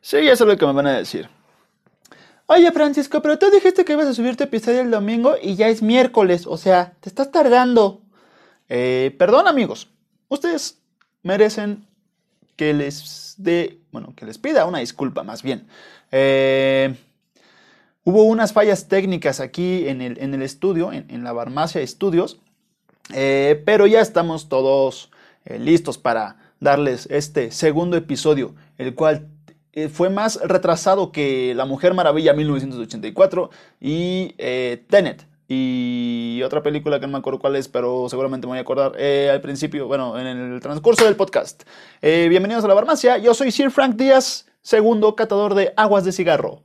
Sí, ya sé lo que me van a decir. Oye, Francisco, pero tú dijiste que ibas a subir tu episodio el domingo y ya es miércoles, o sea, te estás tardando. Eh, perdón, amigos. Ustedes merecen que les dé, bueno, que les pida una disculpa más bien. Eh, hubo unas fallas técnicas aquí en el, estudio, en, la Barmacia Estudios, eh, pero ya estamos todos listos para darles este segundo episodio, el cual eh, fue más retrasado que La Mujer Maravilla 1984 y eh, Tenet. Y otra película que no me acuerdo cuál es, pero seguramente me voy a acordar eh, al principio, bueno, en el transcurso del podcast. bienvenidos a la farmacia, yo soy Sir Frank Díaz, segundo catador de aguas de cigarro.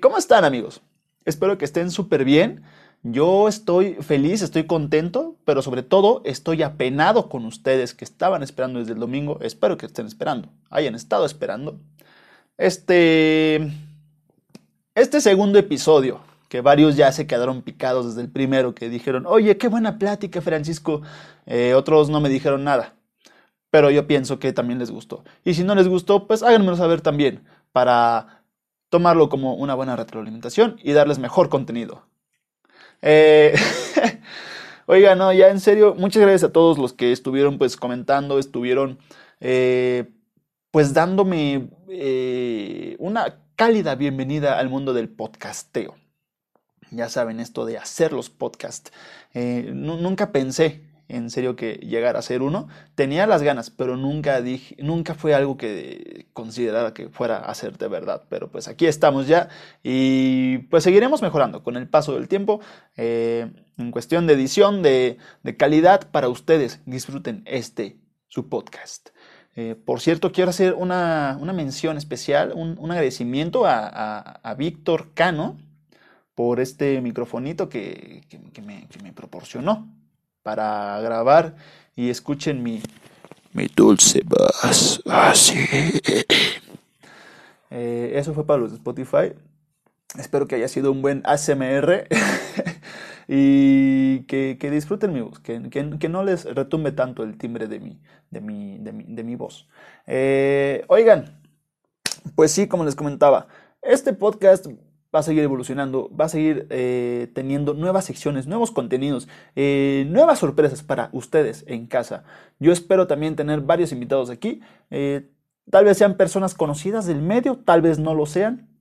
¿Cómo están amigos? Espero que estén súper bien. Yo estoy feliz, estoy contento, pero sobre todo estoy apenado con ustedes que estaban esperando desde el domingo. Espero que estén esperando, hayan estado esperando. Este, este segundo episodio, que varios ya se quedaron picados desde el primero, que dijeron, oye, qué buena plática, Francisco. Eh, otros no me dijeron nada, pero yo pienso que también les gustó. Y si no les gustó, pues háganmelo saber también, para tomarlo como una buena retroalimentación y darles mejor contenido. Eh, oiga, no, ya en serio, muchas gracias a todos los que estuvieron pues comentando, estuvieron eh, pues dándome eh, una cálida bienvenida al mundo del podcasteo. Ya saben, esto de hacer los podcasts. Eh, nunca pensé en serio que llegar a ser uno. Tenía las ganas, pero nunca dije, nunca fue algo que considerara que fuera a ser de verdad. Pero pues aquí estamos ya y pues seguiremos mejorando con el paso del tiempo. Eh, en cuestión de edición, de, de calidad para ustedes. Disfruten este, su podcast. Eh, por cierto, quiero hacer una, mención especial, un, agradecimiento a, Víctor Cano por este microfonito que, me, proporcionó para grabar y escuchen mi, mi dulce voz. Así. Eh, eso fue para los de Spotify. Espero que haya sido un buen ASMR. y que, disfruten mi voz, que, que, no les retumbe tanto el timbre de mi, de mi, de mi, voz. Eh, oigan, pues sí, como les comentaba, este podcast va a seguir evolucionando, va a seguir eh, teniendo nuevas secciones, nuevos contenidos, eh, nuevas sorpresas para ustedes en casa. Yo espero también tener varios invitados aquí. tal vez sean personas conocidas del medio, tal vez no lo sean,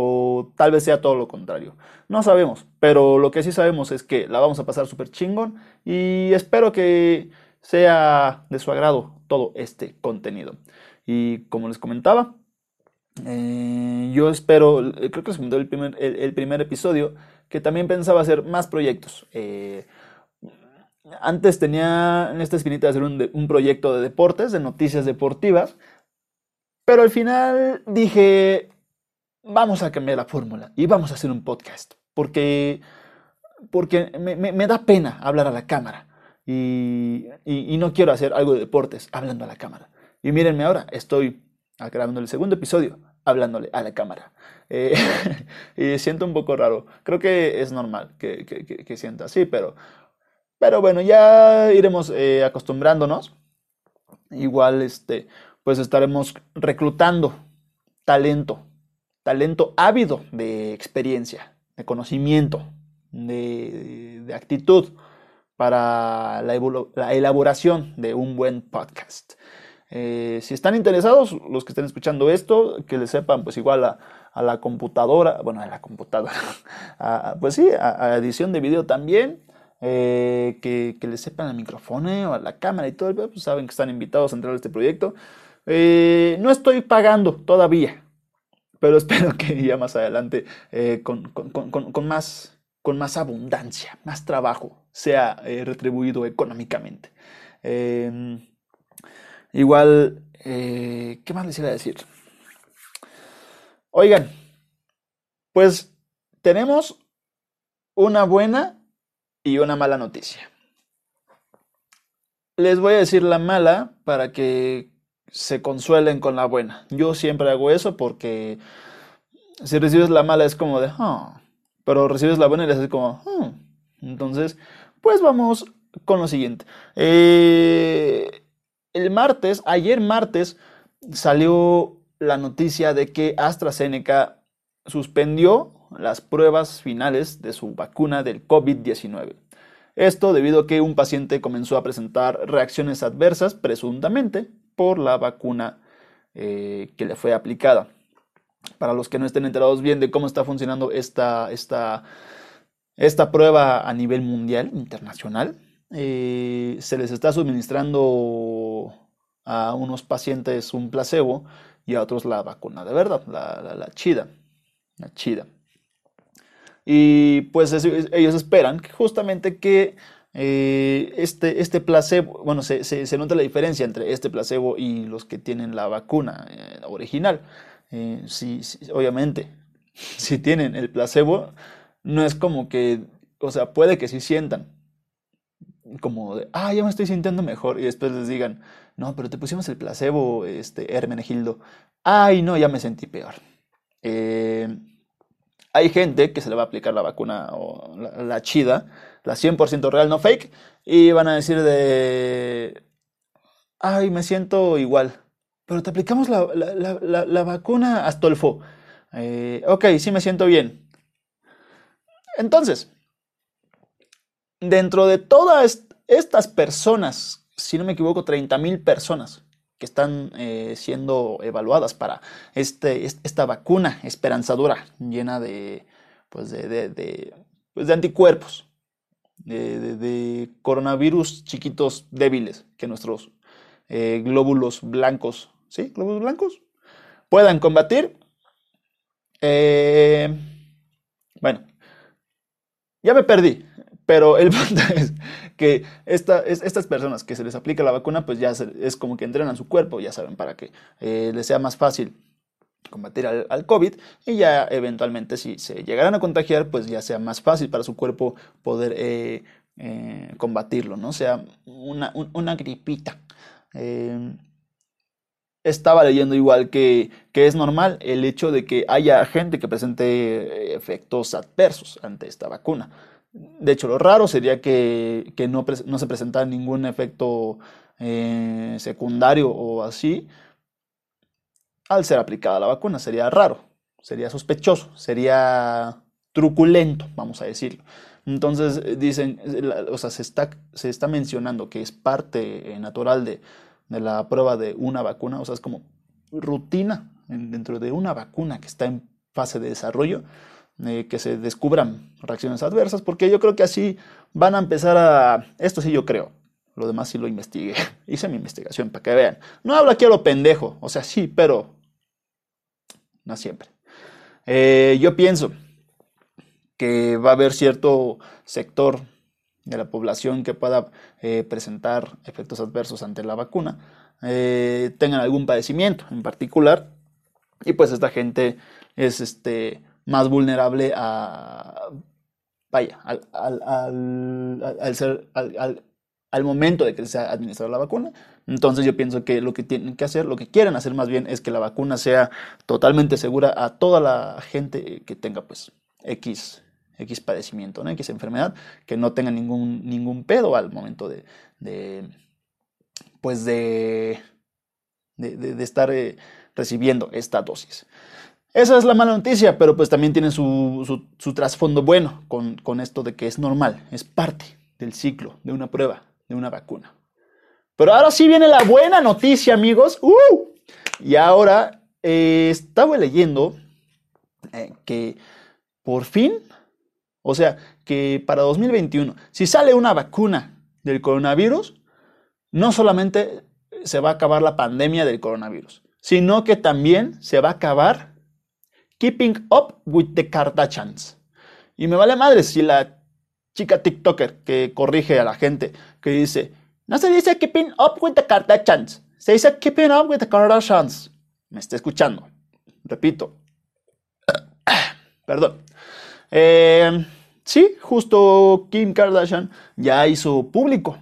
o tal vez sea todo lo contrario. No sabemos, pero lo que sí sabemos es que la vamos a pasar súper chingón y espero que sea de su agrado todo este contenido. Y como les comentaba, eh, yo espero, creo que les comentó el primer, el, primer episodio, que también pensaba hacer más proyectos. Eh, antes tenía en esta esquinita de hacer un, un proyecto de deportes, de noticias deportivas, pero al final dije, vamos a cambiar la fórmula y vamos a hacer un podcast. Porque, porque me, da pena hablar a la cámara y, no quiero hacer algo de deportes hablando a la cámara. Y mírenme ahora, estoy grabando el segundo episodio hablándole a la cámara. Eh, y siento un poco raro. Creo que es normal que, que, sienta así, pero, pero bueno, ya iremos eh, acostumbrándonos. Igual, este, pues estaremos reclutando talento talento ávido de experiencia, de conocimiento, de, actitud para la, elaboración de un buen podcast. Eh, si están interesados, los que estén escuchando esto, que les sepan, pues igual a, la computadora, bueno, a la computadora, pues sí, a, edición de video también, eh, que, les sepan al micrófono o a la cámara y todo, pues saben que están invitados a entrar a este proyecto. Eh, no estoy pagando todavía, pero espero que ya más adelante, eh, con, más, con más abundancia, más trabajo, sea eh, retribuido económicamente. Em, igual, eh, ¿qué más les iba a decir? Oigan, pues tenemos una buena y una mala noticia. Les voy a decir la mala para que se consuelen con la buena. Yo siempre hago eso porque si recibes la mala es como de, ah", pero recibes la buena y le haces como, ah". entonces, pues vamos con lo siguiente. Eh, el martes, ayer martes, salió la noticia de que AstraZeneca suspendió las pruebas finales de su vacuna del COVID-19. Esto debido a que un paciente comenzó a presentar reacciones adversas, presuntamente, por la vacuna eh, que le fue aplicada. Para los que no estén enterados bien de cómo está funcionando esta, esta, esta prueba a nivel mundial, internacional, eh, se les está suministrando a unos pacientes un placebo y a otros la vacuna de verdad, la, la, chida, la chida. Y pues ellos esperan justamente que eh, este, este placebo, bueno, se, se, nota la diferencia entre este placebo y los que tienen la vacuna eh, original. Eh, obviamente, si tienen el placebo, no es como que, o sea, puede que sí sientan, como de, ah, ya me estoy sintiendo mejor, y después les digan, no, pero te pusimos el placebo, este, Hermenegildo, ay, no, ya me sentí peor. Eh, hay gente que se le va a aplicar la vacuna o la, chida, la 100% real, no fake, y van a decir de, ay, me siento igual, pero te aplicamos la, la vacuna Astolfo. Eh, ok, sí me siento bien. Entonces, dentro de todas estas personas, si no me equivoco, 30.000 personas que están eh, siendo evaluadas para este, esta vacuna esperanzadora llena de, pues de, pues anticuerpos, de, coronavirus chiquitos débiles que nuestros eh, glóbulos blancos, ¿sí? Glóbulos blancos puedan combatir. Eh, bueno, ya me perdí. Pero el punto es que estas personas que se les aplica la vacuna, pues ya es como que entrenan su cuerpo, ya saben, para que eh, les sea más fácil combatir al, COVID y ya eventualmente si se llegaran a contagiar, pues ya sea más fácil para su cuerpo poder eh, eh, combatirlo, ¿no? O sea, una, gripita. estaba leyendo igual que, que, es normal el hecho de que haya gente que presente efectos adversos ante esta vacuna. De hecho, lo raro sería que, no, se presentara ningún efecto eh, secundario o así al ser aplicada la vacuna. Sería raro, sería sospechoso, sería truculento, vamos a decirlo. Entonces eh, dicen, o sea, se está, se está mencionando que es parte eh, natural de, de, la prueba de una vacuna, o sea, es como rutina dentro de una vacuna que está en fase de desarrollo eh, que se descubran reacciones adversas, porque yo creo que así van a empezar a... Esto sí yo creo, lo demás sí lo investigué, hice mi investigación para que vean. No hablo aquí a lo pendejo, o sea, sí, pero no siempre. Eh, yo pienso que va a haber cierto sector de la población que pueda eh, presentar efectos adversos ante la vacuna, tengan algún padecimiento en particular, y pues esta gente es este más vulnerable a, vaya, al, al, ser, al, momento de que se administrar la vacuna. Entonces yo pienso que lo que tienen que hacer, lo que quieren hacer más bien es que la vacuna sea totalmente segura a toda la gente que tenga pues X, X padecimiento. X enfermedad, que no tenga ningún, ningún pedo al momento de, de pues de, de, estar eh, recibiendo esta dosis. Esa es la mala noticia, pero pues también tiene su, trasfondo bueno con, esto de que es normal, es parte del ciclo de una prueba, de una vacuna. Pero ahora sí viene la buena noticia, amigos. ¡Uh! Y ahora eh, estaba leyendo eh, que por fin, o sea, que para 2021, si sale una vacuna del coronavirus, no solamente se va a acabar la pandemia del coronavirus, sino que también se va a acabar Keeping Up with the Kardashians. Y me vale madre si la chica TikToker que corrige a la gente, que dice, no se dice Keeping Up with the Kardashians, se dice Keeping Up with the Kardashians. Me está escuchando. Repito. Perdón. Eh, sí, justo Kim Kardashian ya hizo público,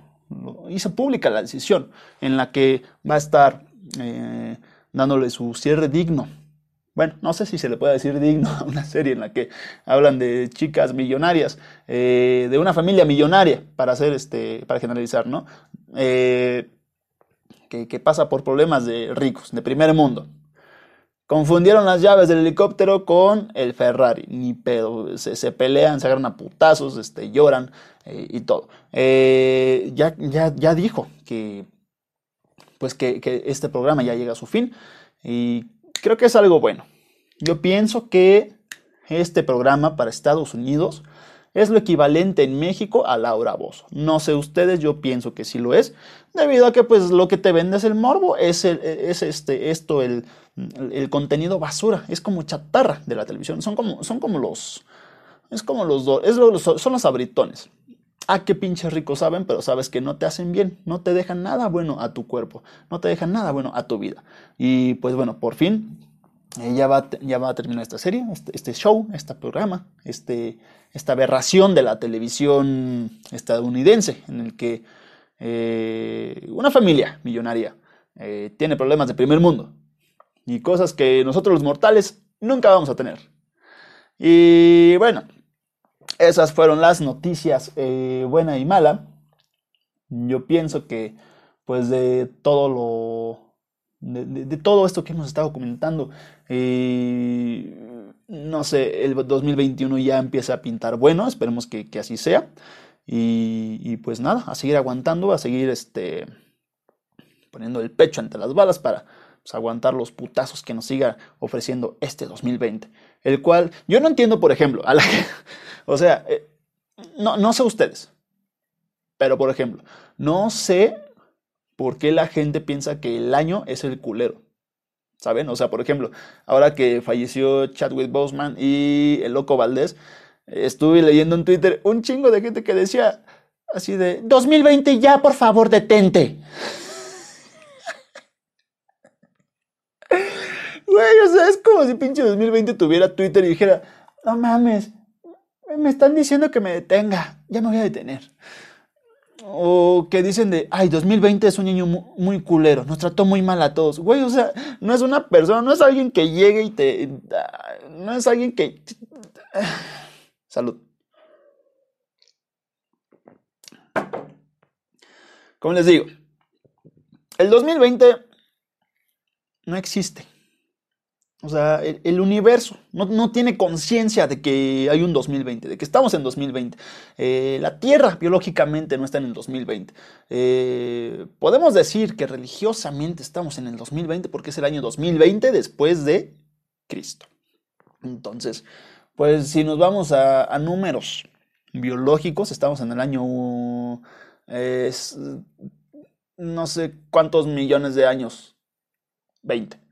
hizo pública la decisión en la que va a estar eh, dándole su cierre digno bueno, no sé si se le puede decir digno a una serie en la que hablan de chicas millonarias, eh, de una familia millonaria, para hacer este, para generalizar, ¿no? Eh, que, pasa por problemas de ricos, de primer mundo. Confundieron las llaves del helicóptero con el Ferrari, ni pedo. Se, pelean, se agarran a putazos, este, lloran eh, y todo. Ya, ya, ya dijo que, pues que, que este programa ya llega a su fin y creo que es algo bueno. Yo pienso que este programa para Estados Unidos es lo equivalente en México a Laura Bozo. No sé ustedes, yo pienso que sí lo es, debido a que pues lo que te vende es el morbo, es, este, esto, el, contenido basura, es como chatarra de la televisión, son como, son como los, es como los es son los abritones. Ah, qué pinches ricos saben, pero sabes que no te hacen bien, no te dejan nada bueno a tu cuerpo, no te dejan nada bueno a tu vida. Y pues bueno, por fin eh, ya, va, a terminar esta serie, este, este, show, este programa, este, esta aberración de la televisión estadounidense, en el que eh, una familia millonaria eh, tiene problemas de primer mundo y cosas que nosotros los mortales nunca vamos a tener. Y bueno, esas fueron las noticias buena y mala. Yo pienso que pues de todo lo de, todo esto que hemos estado comentando. no sé, el 2021 ya empieza a pintar bueno, esperemos que, así sea. Y, pues nada, a seguir aguantando, a seguir este, poniendo el pecho ante las balas para pues, aguantar los putazos que nos siga ofreciendo este 2020. El cual yo no entiendo, por ejemplo, a la o sea, eh, no, no sé ustedes, pero por ejemplo, no sé por qué la gente piensa que el año es el culero. ¿Saben? O sea, por ejemplo, ahora que falleció Chadwick Boseman y el loco Valdés, estuve leyendo en Twitter un chingo de gente que decía así de 2020 ya, por favor, detente. Güey, o sea, es como si pinche 2020 tuviera Twitter y dijera, no mames, me están diciendo que me detenga, ya me voy a detener. O que dicen de, ay, 2020 es un niño muy, culero, nos trató muy mal a todos. Güey, o sea, no es una persona, no es alguien que llegue y te... No es alguien que... Salud. Como les digo, el 2020 no existe. O sea, el, universo no, tiene conciencia de que hay un 2020, de que estamos en 2020. Eh, la Tierra biológicamente no está en el 2020. Eh, podemos decir que religiosamente estamos en el 2020 porque es el año 2020 después de Cristo. Entonces, pues si nos vamos a, números biológicos, estamos en el año... no sé cuántos millones de años. 20.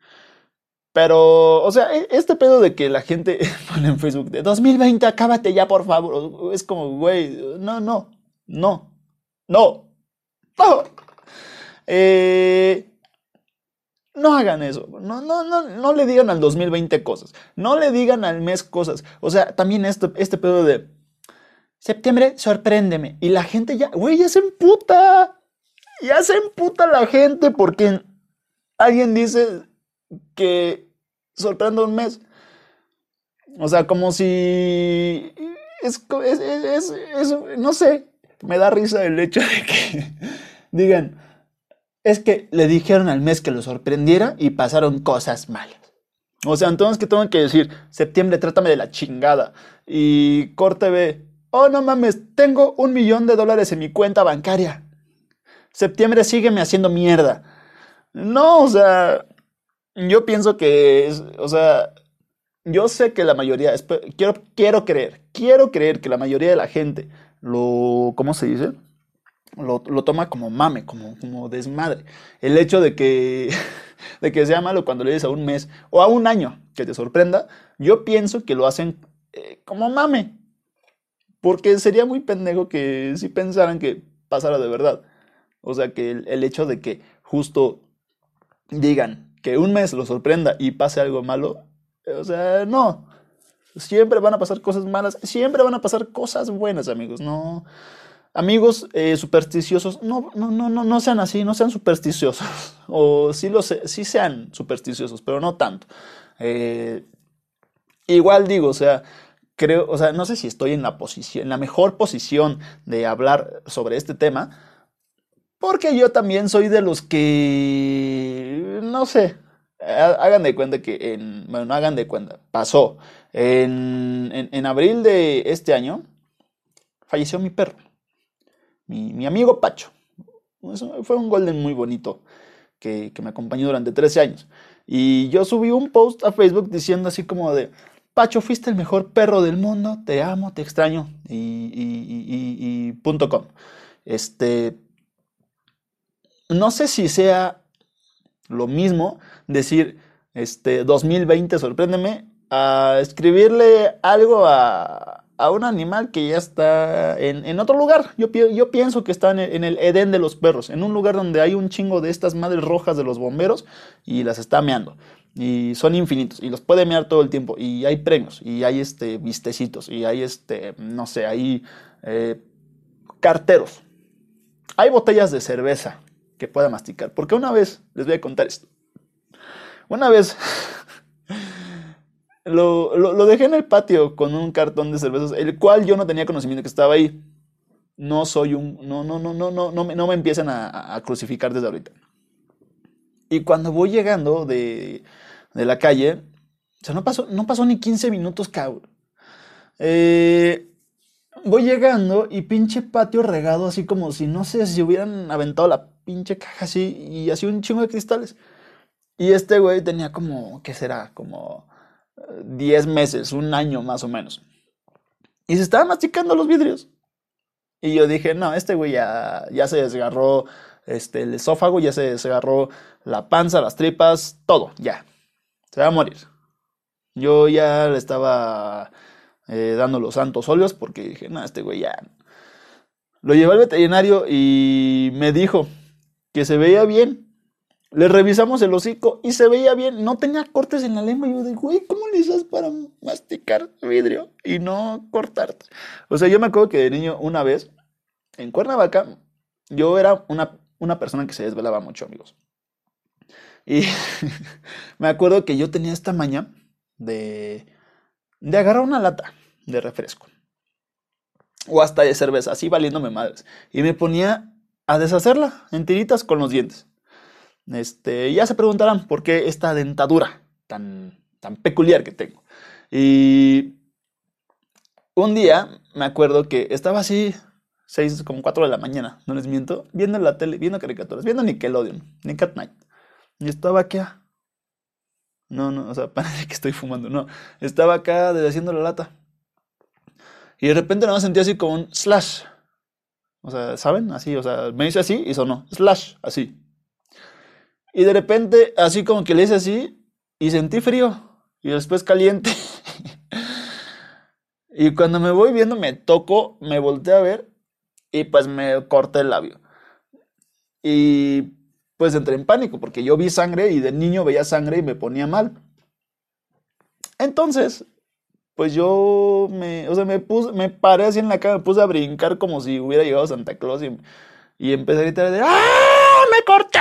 Pero, o sea, e, este pedo de que la gente pone en Facebook de 2020, acábate ya, por favor. Es como, güey, no, no, no, no, no. Eh, no hagan eso. No, no, no, no le digan al 2020 cosas. No le digan al mes cosas. O sea, también este, este pedo de septiembre, sorpréndeme. Y la gente ya, güey, ya se emputa. Ya se emputa la gente porque alguien dice que sorprenda un mes. O sea, como si... Es, no sé, me da risa el hecho de que digan, es que le dijeron al mes que lo sorprendiera y pasaron cosas malas. O sea, entonces que tengo que decir, septiembre, trátame de la chingada. Y corte B, oh no mames, tengo un millón de dólares en mi cuenta bancaria. Septiembre sígueme haciendo mierda. No, o sea, yo pienso que, o sea, yo sé que la mayoría, quiero, quiero creer, quiero creer que la mayoría de la gente lo, ¿cómo se dice? Lo, toma como mame, como, como desmadre. El hecho de que, de que sea malo cuando le dices a un mes o a un año que te sorprenda, yo pienso que lo hacen eh, como mame. Porque sería muy pendejo que si pensaran que pasara de verdad. O sea, que el hecho de que justo digan, que un mes lo sorprenda y pase algo malo, o sea, no. Siempre van a pasar cosas malas, siempre van a pasar cosas buenas, amigos. No, amigos eh, supersticiosos, no, no, no, no, sean así, no sean supersticiosos. O sí, lo sean supersticiosos, pero no tanto. Eh, igual digo, o sea, creo, o sea, no sé si estoy en la posición, en la mejor posición de hablar sobre este tema, porque yo también soy de los que, no sé, hagan de cuenta que en, bueno, no hagan de cuenta, pasó. En, en, abril de este año falleció mi perro, mi, mi amigo Pacho. fue un golden muy bonito que, que me acompañó durante 13 años. Y yo subí un post a Facebook diciendo así como de, Pacho, fuiste el mejor perro del mundo, te amo, te extraño, y, y, punto com. Este, no sé si sea lo mismo decir, este, 2020, sorpréndeme, a escribirle algo a, a un animal que ya está en, en otro lugar. Yo, pienso que está en el, en el, Edén de los perros, en un lugar donde hay un chingo de estas madres rojas de los bomberos y las está meando. Y son infinitos y los puede mear todo el tiempo y hay premios y hay este vistecitos y hay este no sé hay eh, carteros. Hay botellas de cerveza que pueda masticar porque una vez les voy a contar esto una vez lo, lo, dejé en el patio con un cartón de cervezas el cual yo no tenía conocimiento que estaba ahí no soy un no no no no no no me, no me empiecen a, crucificar desde ahorita y cuando voy llegando de, de la calle. O sea, no pasó, no pasó ni 15 minutos, cabrón. Eh, voy llegando y pinche patio regado, así como si no sé si hubieran aventado la pinche caja así y así un chingo de cristales. Y este güey tenía como, ¿qué será? Como 10 eh, meses, un año más o menos. Y se estaba masticando los vidrios. Y yo dije, no, este güey ya, ya se desgarró este, el esófago, ya se desgarró la panza, las tripas, todo, ya se va a morir. Yo ya le estaba eh, dando los santos óleos porque dije, no, este güey ya. Lo llevé al veterinario y me dijo que se veía bien. Le revisamos el hocico y se veía bien. No tenía cortes en la lengua. Yo dije, güey, ¿cómo le haces para masticar vidrio y no cortarte? O sea, yo me acuerdo que de niño, una vez, en Cuernavaca, yo era una, una persona que se desvelaba mucho, amigos. Y me acuerdo que yo tenía esta maña de, de agarrar una lata de refresco. O hasta de cerveza, así valiéndome madres. Y me ponía a deshacerla en tiritas con los dientes. Este, ya se preguntarán por qué esta dentadura tan, tan peculiar que tengo. Y un día me acuerdo que estaba así, seis, como cuatro de la mañana, no les miento, viendo la tele, viendo caricaturas, viendo Nickelodeon, Nick at Night. Y estaba acá. No, no, o sea, parece que estoy fumando. No, estaba acá deshaciendo la lata. Y de repente nada más sentí así como un slash. O sea, ¿saben? Así, o sea, me hice así y sonó. Slash, así. Y de repente, así como que le hice así y sentí frío. Y después caliente. y cuando me voy viendo, me toco, me volteé a ver y pues me corté el labio. Y pues entré en pánico porque yo vi sangre y de niño veía sangre y me ponía mal. Entonces, pues yo me, o sea, me puse, me paré así en la cama, me puse a brincar como si hubiera llegado Santa Claus y, y empecé a gritar de ¡Ah! ¡Me corté!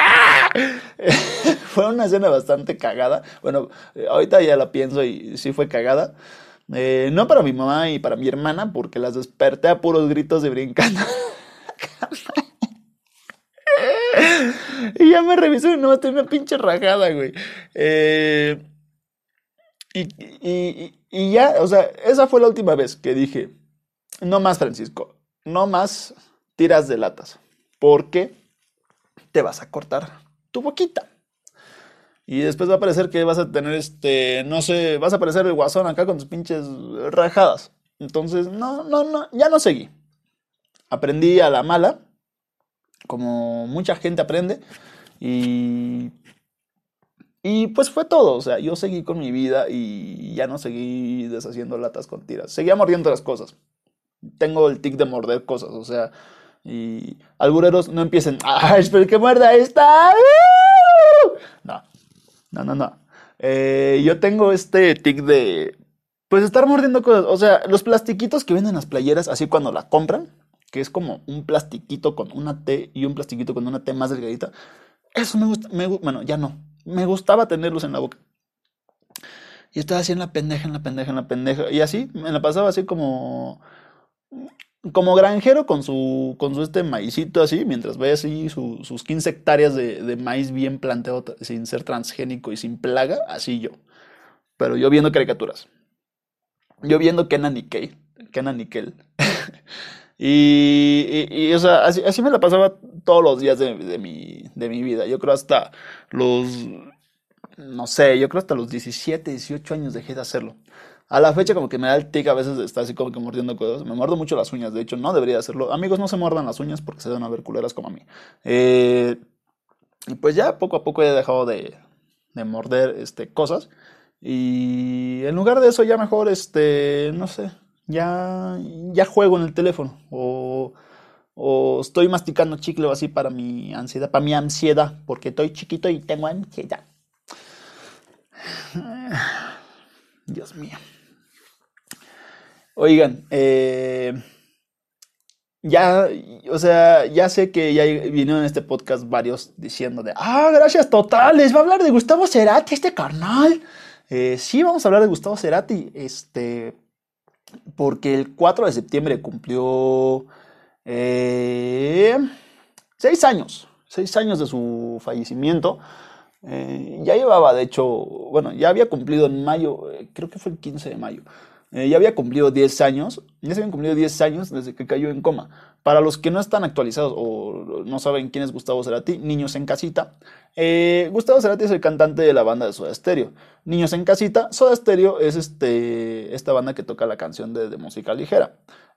fue una escena bastante cagada. Bueno, ahorita ya la pienso y sí fue cagada. Eh, no para mi mamá y para mi hermana, porque las desperté a puros gritos de brincando. y ya me revisó y no, tenía una pinche rajada, güey. Eh, y, y, ya, o sea, esa fue la última vez que dije, no más, Francisco, no más tiras de latas, porque te vas a cortar tu boquita. Y después va a parecer que vas a tener este, no sé, vas a aparecer el guasón acá con tus pinches rajadas. Entonces, no, no, no, ya no seguí. Aprendí a la mala como mucha gente aprende. Y, y pues fue todo. O sea, yo seguí con mi vida y ya no seguí deshaciendo latas con tiras. Seguía mordiendo las cosas. Tengo el tic de morder cosas, o sea. Y albureros no empiecen. ¡Ay, espero que muerda esta! No, no, no, no. Eh, yo tengo este tic de. Pues estar mordiendo cosas. O sea, los plastiquitos que venden las playeras, así cuando la compran, que es como un plastiquito con una T y un plastiquito con una T más delgadita. Eso me gusta, me, bueno, ya no. Me gustaba tenerlos en la boca. Y estaba así en la pendeja, en la pendeja, en la pendeja. Y así, me la pasaba así como como granjero con su, con su este maicito así, mientras ve así sus 15 hectáreas de, maíz bien planteado sin ser transgénico y sin plaga, así yo. Pero yo viendo caricaturas. Yo viendo Kenan y Kale. Kenan y y, y, o sea, así, me la pasaba todos los días de, mi, de mi vida. Yo creo hasta los, no sé, yo creo hasta los 17, 18 años dejé de hacerlo. A la fecha como que me da el tic a veces de estar así como que mordiendo cosas. Me muerdo mucho las uñas, de hecho no debería hacerlo. Amigos, no se muerdan las uñas porque se van a ver culeras como a mí. Eh, y pues ya poco a poco he dejado de, de morder este, cosas. Y en lugar de eso ya mejor, este, no sé, ya, ya juego en el teléfono. O, o estoy masticando chicle o así para mi ansiedad, para mi ansiedad, porque estoy chiquito y tengo ansiedad. Dios mío. Oigan, eh, ya, o sea, ya sé que ya vinieron en este podcast varios diciendo de, ah, gracias totales, va a hablar de Gustavo Cerati, este carnal. Eh, sí, vamos a hablar de Gustavo Cerati, este, porque el 4 de septiembre cumplió eh, seis años, seis años de su fallecimiento. ya llevaba, de hecho, bueno, ya había cumplido en mayo, creo que fue el 15 de mayo. Eh, ya había cumplido 10 años, ya se habían cumplido 10 años desde que cayó en coma. Para los que no están actualizados o no saben quién es Gustavo Cerati, Niños en Casita, eh, Gustavo Cerati es el cantante de la banda de Soda Stereo. Niños en Casita, Soda Stereo es este, esta banda que toca la canción de, música ligera.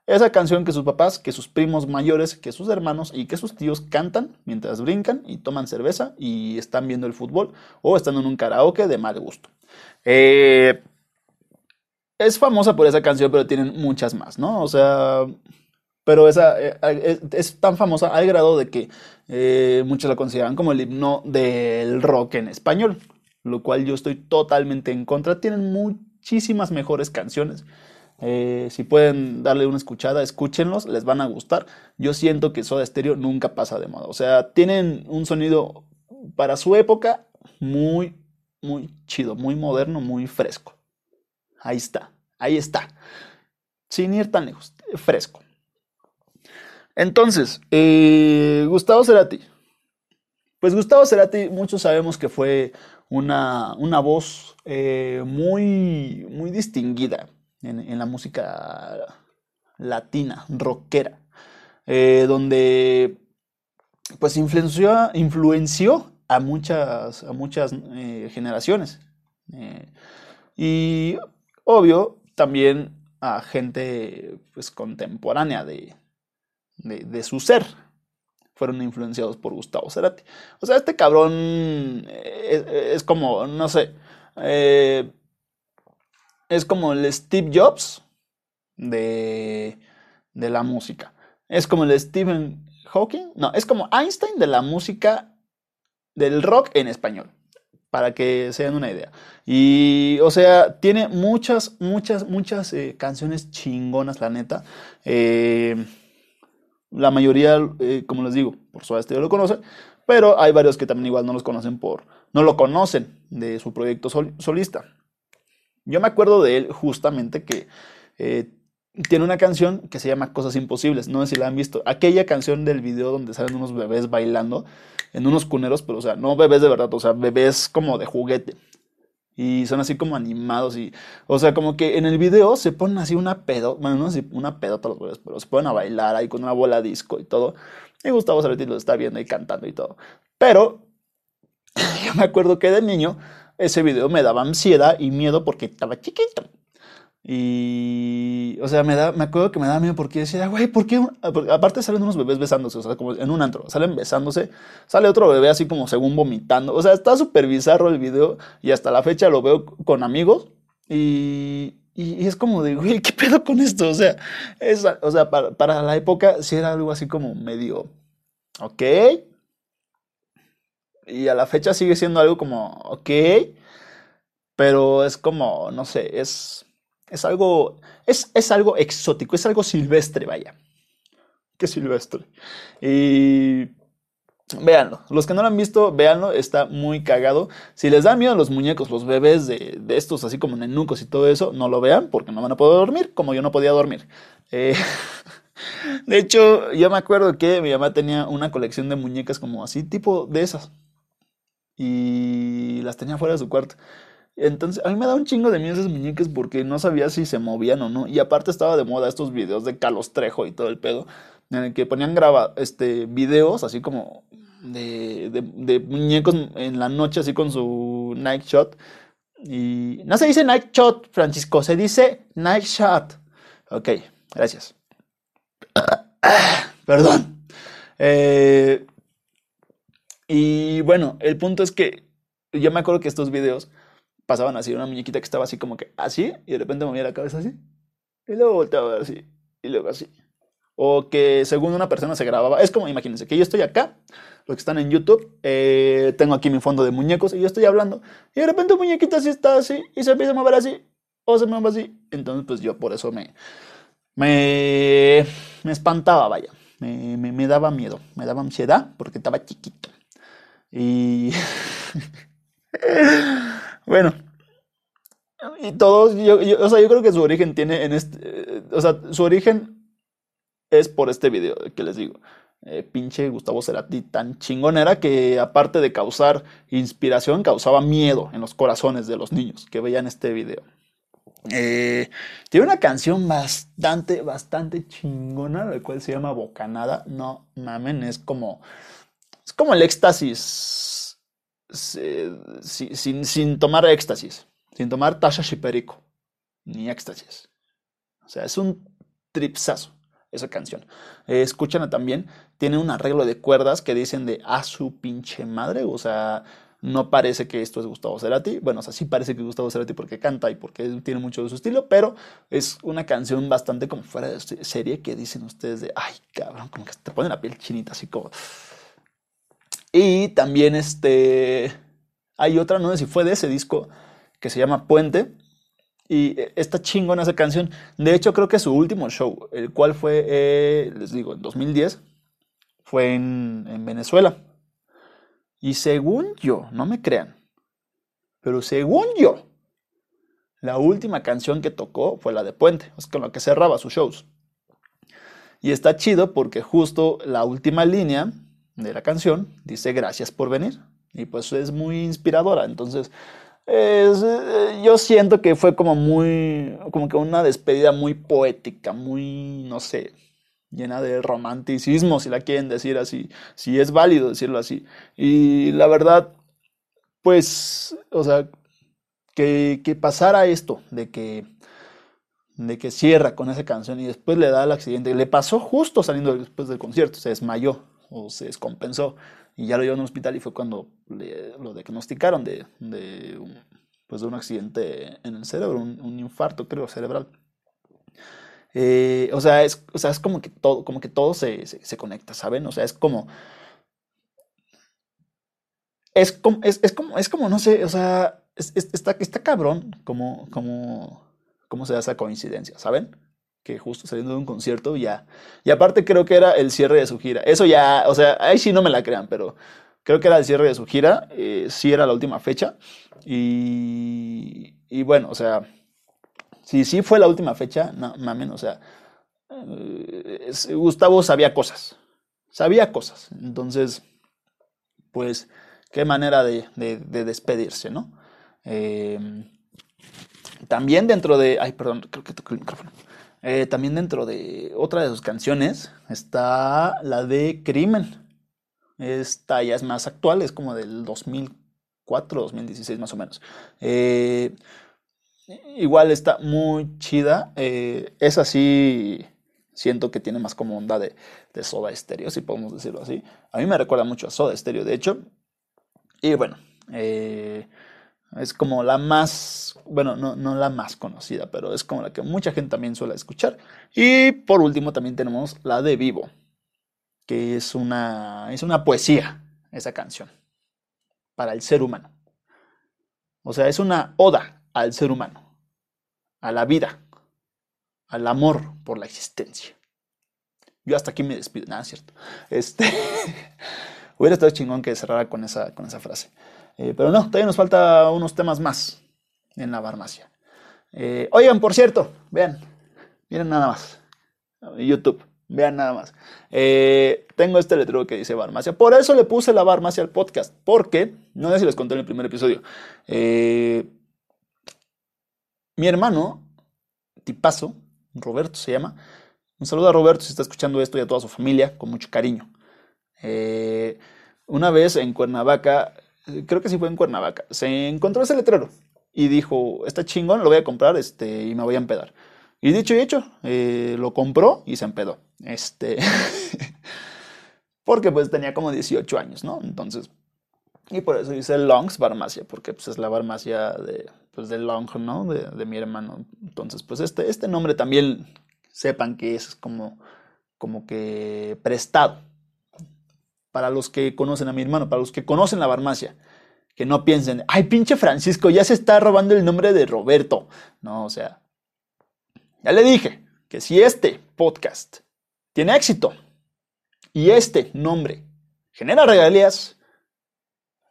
Esa canción que sus papás, que sus primos mayores, que sus hermanos y que sus tíos cantan mientras brincan y toman cerveza y están viendo el fútbol o están en un karaoke de mal gusto. Eh, es famosa por esa canción, pero tienen muchas más, ¿no? O sea, pero esa eh, es, tan famosa al grado de que eh, muchos la consideran como el himno del rock en español, lo cual yo estoy totalmente en contra. Tienen muchísimas mejores canciones. Eh, si pueden darle una escuchada, escúchenlos, les van a gustar. Yo siento que Soda Stereo nunca pasa de moda. O sea, tienen un sonido para su época muy, muy chido, muy moderno, muy fresco. Ahí está, ahí está. Sin ir tan lejos, fresco. Entonces, eh, Gustavo Cerati. Pues Gustavo Cerati, muchos sabemos que fue una, voz eh, muy, muy distinguida en, la música latina, rockera, eh, donde pues influenció, influenció a muchas, a muchas generaciones. y Obvio, también a gente pues, contemporánea de, de, su ser. Fueron influenciados por Gustavo Cerati. O sea, este cabrón eh, es, como, no sé, eh, es como el Steve Jobs de, de la música. Es como el Stephen Hawking. No, es como Einstein de la música del rock en español para que se den una idea. Y, o sea, tiene muchas, muchas, muchas eh, canciones chingonas, la neta. Eh, la mayoría, eh, como les digo, por su estilo lo conocen, pero hay varios que también igual no los conocen por, no lo conocen de su proyecto solista. Yo me acuerdo de él justamente que tiene una canción que se llama Cosas Imposibles, no sé si la han visto. Aquella canción del video donde salen unos bebés bailando en unos cuneros, pero o sea, no bebés de verdad, o sea, bebés como de juguete. Y son así como animados y, o sea, como que en el video se ponen así una pedo, bueno, no sé una pedota los bebés, pero se ponen a bailar ahí con una bola disco y todo. Y Gustavo Cerati lo está viendo y cantando y todo. Pero yo me acuerdo que de niño ese video me daba ansiedad y miedo porque estaba chiquito. Y, o sea, me, da, me acuerdo que me da miedo porque decía, güey, ¿por qué? aparte salen unos bebés besándose, o sea, como en un antro, salen besándose, sale otro bebé así como según vomitando, o sea, está súper bizarro el video y hasta la fecha lo veo con amigos y, y, es como de, güey, ¿qué pedo con esto? O sea, es, o sea para, para la época sí era algo así como medio, ok, y a la fecha sigue siendo algo como, ok, pero es como, no sé, es es algo, es, es algo exótico, es algo silvestre, vaya. Qué silvestre. Y Véanlo, los que no lo han visto, véanlo, está muy cagado. Si les da miedo a los muñecos, los bebés de, de, estos, así como nenucos y todo eso, no lo vean porque no van a poder dormir, como yo no podía dormir. Eh, De hecho, yo me acuerdo que mi mamá tenía una colección de muñecas como así, tipo de esas. Y las tenía fuera de su cuarto. Entonces, a mí me da un chingo de miedo esas muñecas porque no sabía si se movían o no. Y aparte estaba de moda estos videos de Carlos Trejo y todo el pedo, en el que ponían graba, este, videos así como de, de, muñecos en la noche, así con su night shot. Y no se dice night shot, Francisco, se dice night shot. Ok, gracias. Perdón. Eh, y bueno, el punto es que yo me acuerdo que estos videos pasaban así, una muñequita que estaba así como que así, y de repente movía la cabeza así, y luego volteaba así, y luego así. O que según una persona se grababa, es como, imagínense, que yo estoy acá, los que están en YouTube, eh, tengo aquí mi fondo de muñecos y yo estoy hablando, y de repente un muñequita así está así, y se empieza a mover así, o se mueve así. Entonces, pues yo por eso me, me, me espantaba, vaya, me, me, me daba miedo, me daba ansiedad porque estaba chiquito. Y... Bueno, y todos, yo, o sea, yo creo que su origen tiene en este, o sea, su origen es por este video que les digo. Eh, pinche Gustavo Cerati tan chingonera que aparte de causar inspiración, causaba miedo en los corazones de los niños que veían este video. Eh, tiene una canción bastante, bastante chingona, la cual se llama Bocanada. No mamen, es como, es como el éxtasis sin, tomar éxtasis, sin tomar tasha shiperico, ni éxtasis. O sea, es un tripsazo esa canción. Eh, escúchala también, tiene un arreglo de cuerdas que dicen de a su pinche madre, o sea, no parece que esto es Gustavo Cerati. Bueno, o sea, sí parece que es Gustavo Cerati porque canta y porque tiene mucho de su estilo, pero es una canción bastante como fuera de serie que dicen ustedes de, ay, cabrón, como que te pone la piel chinita, así como... Y también este, hay otra, no sé si fue de ese disco, que se llama Puente. Y está chingona esa canción. De hecho, creo que su último show, el cual fue, eh, les digo, en 2010, fue en, en Venezuela. Y según yo, no me crean, pero según yo, la última canción que tocó fue la de Puente, es con la que cerraba sus shows. Y está chido porque justo la última línea de la canción dice gracias por venir. Y pues es muy inspiradora. Entonces, eh, yo siento que fue como muy, como que una despedida muy poética, muy, no sé, llena de romanticismo, si la quieren decir así, si es válido decirlo así. Y la verdad, pues, o sea, que, que pasara esto, de que, de que cierra con esa canción y después le da el accidente, le pasó justo saliendo después del concierto, se desmayó o se descompensó y ya lo llevó a un hospital y fue cuando lo diagnosticaron de, de, un, pues de un accidente en el cerebro, un, infarto creo cerebral. Eh, o, sea, es, o sea, es como que todo, como que todo se, se, conecta, ¿saben? O sea, es como... Es como, es, es como, es como, no sé, o sea, está, está cabrón como, como, cómo se da esa coincidencia, ¿saben? Que justo saliendo de un concierto ya. Y aparte creo que era el cierre de su gira. Eso ya, o sea, ahí sí no me la crean, pero creo que era el cierre de su gira. Eh, sí era la última fecha. Y, y bueno, o sea, si sí fue la última fecha, no mamen, o sea, eh, Gustavo sabía cosas. Sabía cosas. Entonces, pues, qué manera de, de, despedirse, ¿no? Eh, también dentro de. Ay, perdón, creo que toqué el micrófono. Eh, también dentro de otra de sus canciones está la de Crimen. Esta ya es más actual, es como del 2004, 2016 más o menos. Eh, igual está muy chida. Eh, es así, siento que tiene más como onda de, de Soda Stereo, si podemos decirlo así. A mí me recuerda mucho a Soda Stereo, de hecho. Y bueno, es como la más, bueno, no, no, la más conocida, pero es como la que mucha gente también suele escuchar. Y por último también tenemos la de Vivo, que es una, es una poesía, esa canción, para el ser humano. O sea, es una oda al ser humano, a la vida, al amor por la existencia. Yo hasta aquí me despido, nada, cierto. Este, hubiera estado chingón que cerrara con esa, con esa frase. Eh, pero no, todavía nos falta unos temas más en la farmacia. Eh, oigan, por cierto, vean, miren nada más. YouTube. Vean nada más. Eh, tengo este letrero que dice Barmacia. Por eso le puse la Barmacia al podcast. Porque, no sé si les conté en el primer episodio. Mi hermano, tipazo, Roberto se llama. Un saludo a Roberto si está escuchando esto y a toda su familia, con mucho cariño. Una vez en Cuernavaca, creo que sí fue en Cuernavaca, se encontró ese letrero y dijo, está chingón, lo voy a comprar este, y me voy a empedar. Y dicho y hecho, eh, lo compró y se empedó. Este, porque pues tenía como 18 años, ¿no? Entonces, y por eso dice Longs Farmacia, porque pues es la farmacia de, pues, de Long, ¿no? De, de, mi hermano. Entonces, pues este, este nombre también sepan que es como, como que prestado. Para los que conocen a mi hermano, para los que conocen la farmacia, que no piensen, ay, pinche Francisco, ya se está robando el nombre de Roberto. No, o sea, ya le dije que si este podcast tiene éxito y este nombre genera regalías,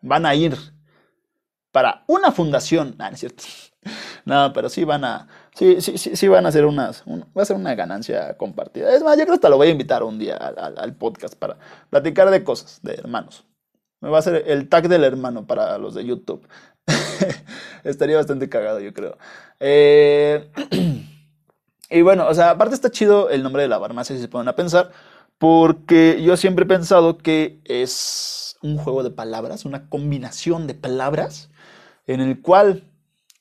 van a ir para una fundación. Ah, no es cierto. No, pero sí van a, sí, sí, sí, van a hacer unas, va a ser una ganancia compartida. Es más, yo creo que hasta lo voy a invitar un día al, podcast para platicar de cosas, de hermanos. Me va a hacer el tag del hermano para los de YouTube. Estaría bastante cagado, yo creo. Eh, y bueno, o sea, aparte está chido el nombre de la farmacia, si se ponen pensar, porque yo siempre he pensado que es un juego de palabras, una combinación de palabras, en el cual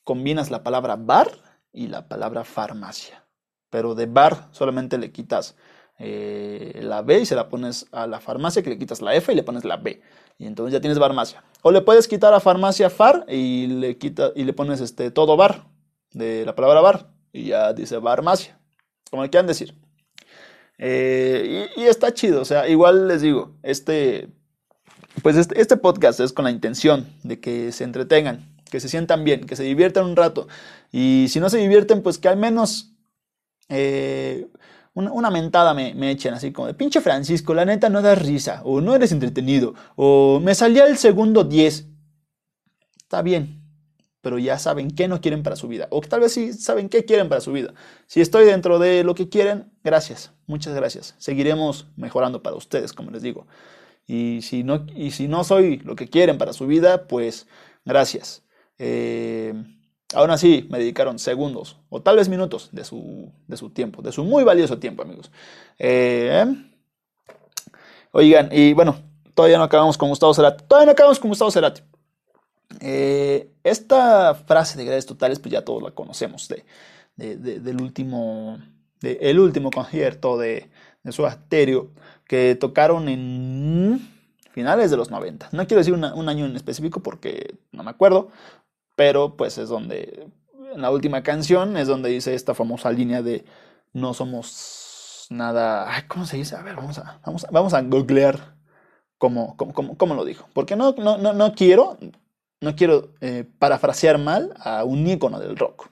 combinas la palabra bar y la palabra farmacia. Pero de bar solamente le quitas eh, la B y se la pones a la farmacia, que le quitas la F y le pones la B. Y entonces ya tienes farmacia. O le puedes quitar a farmacia far y le, quita, y le pones este, todo bar, de la palabra bar, y ya dice farmacia, como le quieran decir. Eh, y, está chido, o sea, igual les digo, este, pues este, este podcast es con la intención de que se entretengan, que se sientan bien, que se diviertan un rato. Y si no se divierten, pues que al menos eh, una, mentada me, me echen así como de pinche Francisco, la neta no das risa, o no eres entretenido, o me salía el segundo 10. Está bien, pero ya saben qué no quieren para su vida, o tal vez sí saben qué quieren para su vida. Si estoy dentro de lo que quieren, gracias, muchas gracias. Seguiremos mejorando para ustedes, como les digo. Y si no, y si no soy lo que quieren para su vida, pues gracias. Eh, aún así, me dedicaron segundos o tal vez minutos de su, de su tiempo, de su muy valioso tiempo, amigos. Eh, oigan, y bueno, todavía no acabamos con Gustavo Cerati. Todavía no acabamos con Gustavo Cerati. Eh, esta frase de gracias totales, pues ya todos la conocemos de, de, de, del último, el último concierto de, su asterio que tocaron en finales de los 90. No quiero decir un año en específico porque no me acuerdo, pero pues es donde, en la última canción es donde dice esta famosa línea de no somos nada, ay, ¿cómo se dice? A ver, vamos a, vamos a, vamos a googlear cómo, cómo, cómo, cómo lo dijo, porque no, no, no, no quiero, no quiero eh, parafrasear mal a un ícono del rock.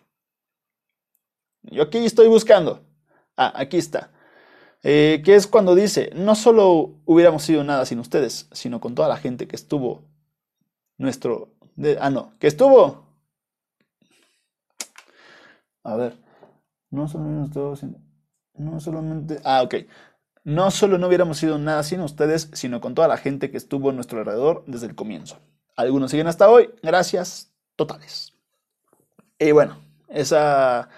Yo aquí estoy buscando. Ah, aquí está. Eh, que es cuando dice, no solo hubiéramos sido nada sin ustedes, sino con toda la gente que estuvo nuestro... De, ah, no, que estuvo... A ver, no solo no solamente... Ah, ok. No solo no hubiéramos sido nada sin ustedes, sino con toda la gente que estuvo a nuestro alrededor desde el comienzo. Algunos siguen hasta hoy. Gracias totales. Y bueno, esa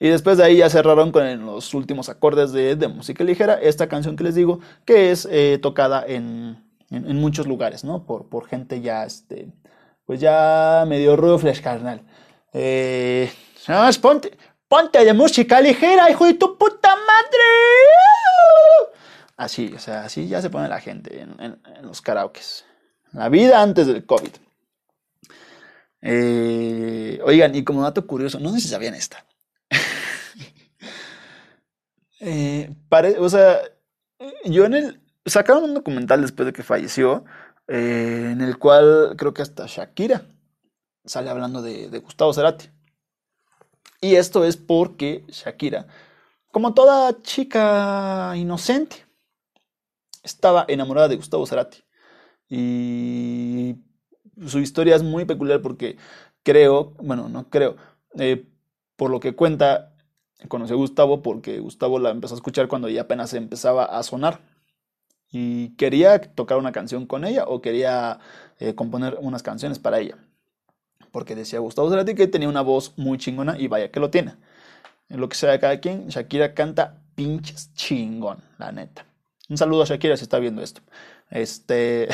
y después de ahí ya cerraron con los últimos acordes de, de música ligera, esta canción que les digo, que es eh, tocada en, en, en, muchos lugares, ¿no? Por, por gente ya, este, pues ya medio rufles, carnal. Eh, ponte, ponte de música ligera, hijo de tu puta madre. Así, o sea, así ya se pone la gente en, los karaokes. La vida antes del COVID. Eh, oigan, y como dato curioso, no sé si sabían esta. Eh, o sea, yo en el. Sacaron un documental después de que falleció, eh, en el cual creo que hasta Shakira sale hablando de, Gustavo Cerati. Y esto es porque Shakira, como toda chica inocente, estaba enamorada de Gustavo Cerati. Y su historia es muy peculiar porque creo, bueno, no creo, eh, por lo que cuenta, conocí a Gustavo porque Gustavo la empezó a escuchar cuando ella apenas empezaba a sonar. Y quería tocar una canción con ella o quería eh, componer unas canciones para ella. Porque decía Gustavo Cerati que tenía una voz muy chingona y vaya que lo tiene. En lo que sea de cada quien, Shakira canta pinches chingón, la neta. Un saludo a Shakira si está viendo esto. Este.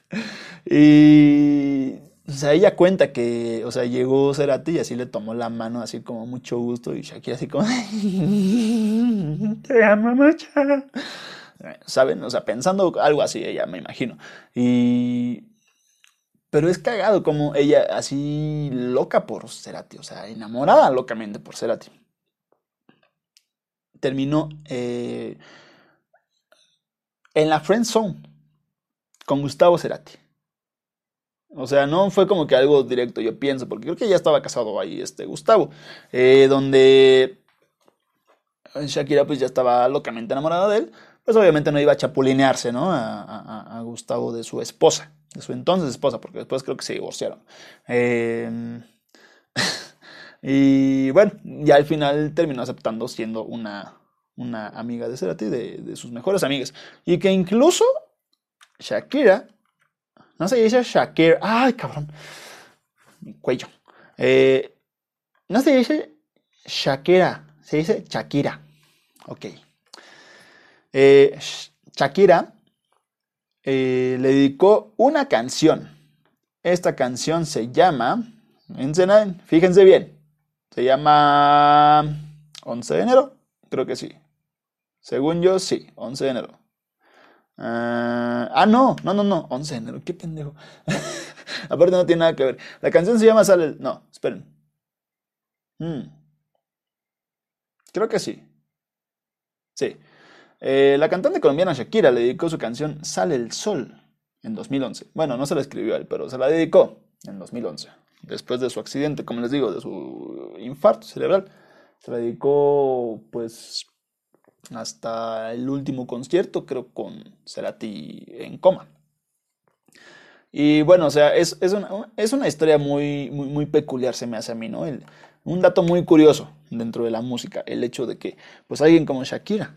y. O sea, ella cuenta que, o sea, llegó Cerati y así le tomó la mano, así como mucho gusto, y Shakira así como, te amo mucho. ¿Saben? O sea, pensando algo así, ella, me imagino. Y... Pero es cagado como ella así loca por Cerati, o sea, enamorada locamente por Cerati. Terminó eh, en la Friend Zone con Gustavo Cerati. O sea, no fue como que algo directo, yo pienso, porque creo que ya estaba casado ahí, este Gustavo, eh, donde Shakira pues ya estaba locamente enamorada de él, pues obviamente no iba a chapulinearse, ¿no? A, Gustavo de su esposa, de su entonces esposa, porque después creo que se divorciaron. Em, y bueno, ya al final terminó aceptando siendo una, una amiga de Cerati, de, de sus mejores amigas. Y que incluso Shakira, no se dice Shakira, ay cabrón, mi cuello. Eh, no se dice Shakira, se dice Shakira. Ok. Eh, Shakira eh, le dedicó una canción. Esta canción se llama, fíjense bien, se llama 11 de enero, creo que sí. Según yo, sí, 11 de enero. ah, ah no, no, no, no, 11 de enero, qué pendejo. Aparte no tiene nada que ver. La canción se llama Sale No, esperen. Hmm. Creo que sí. Sí. Eh, la cantante colombiana Shakira le dedicó su canción Sale el Sol en 2011. Bueno, no se la escribió él, pero se la dedicó en 2011. Después de su accidente, como les digo, de su infarto cerebral, se la dedicó pues hasta el último concierto, creo, con Cerati en coma. Y bueno, o sea, es, una, historia muy, muy, muy, peculiar, se me hace a mí, ¿no? un dato muy curioso dentro de la música, el hecho de que, pues alguien como Shakira,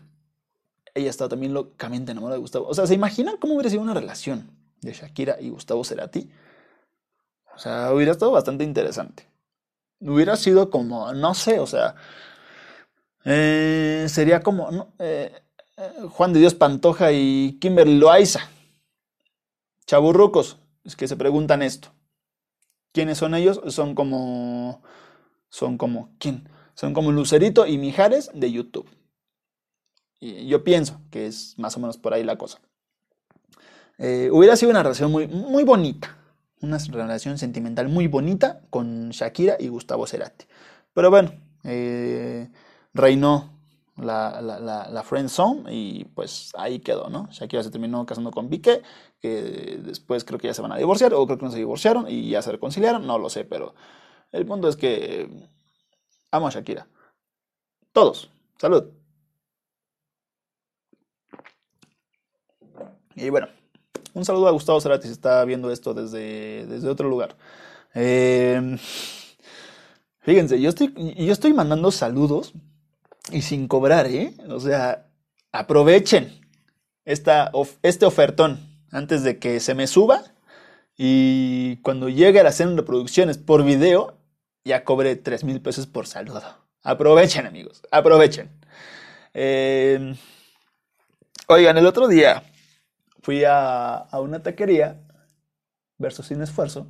ella estaba también locamente enamorada de Gustavo. O sea, ¿se imaginan cómo hubiera sido una relación de Shakira y Gustavo Cerati? O sea, hubiera estado bastante interesante. Hubiera sido como, no sé, o sea, eh, sería como eh, eh, Juan de Dios Pantoja y Kimberly Loaiza. Chaburrucos, es que se preguntan esto. ¿Quiénes son ellos? Son como, son como, ¿quién? Son como Lucerito y Mijares de YouTube yo pienso que es más o menos por ahí la cosa. Eh, hubiera sido una relación muy, muy bonita, una relación sentimental muy bonita con Shakira y Gustavo Cerati. Pero bueno, eh, reinó la, la, friend zone y pues ahí quedó, ¿no? Shakira se terminó casando con Piqué, que después creo que ya se van a divorciar, o creo que no se divorciaron y ya se reconciliaron, no lo sé, pero el punto es que amo a Shakira. Todos. Salud. Y bueno, un saludo a Gustavo Cerati si está viendo esto desde, desde otro lugar. Em, fíjense, yo estoy, yo estoy mandando saludos y sin cobrar, ¿eh? O sea, aprovechen esta, este ofertón antes de que se me suba y cuando llegue a hacer reproducciones por video, ya cobré 3 mil pesos por saludo. Aprovechen, amigos, aprovechen. Em, oigan, el otro día fui a, una taquería, versus sin esfuerzo,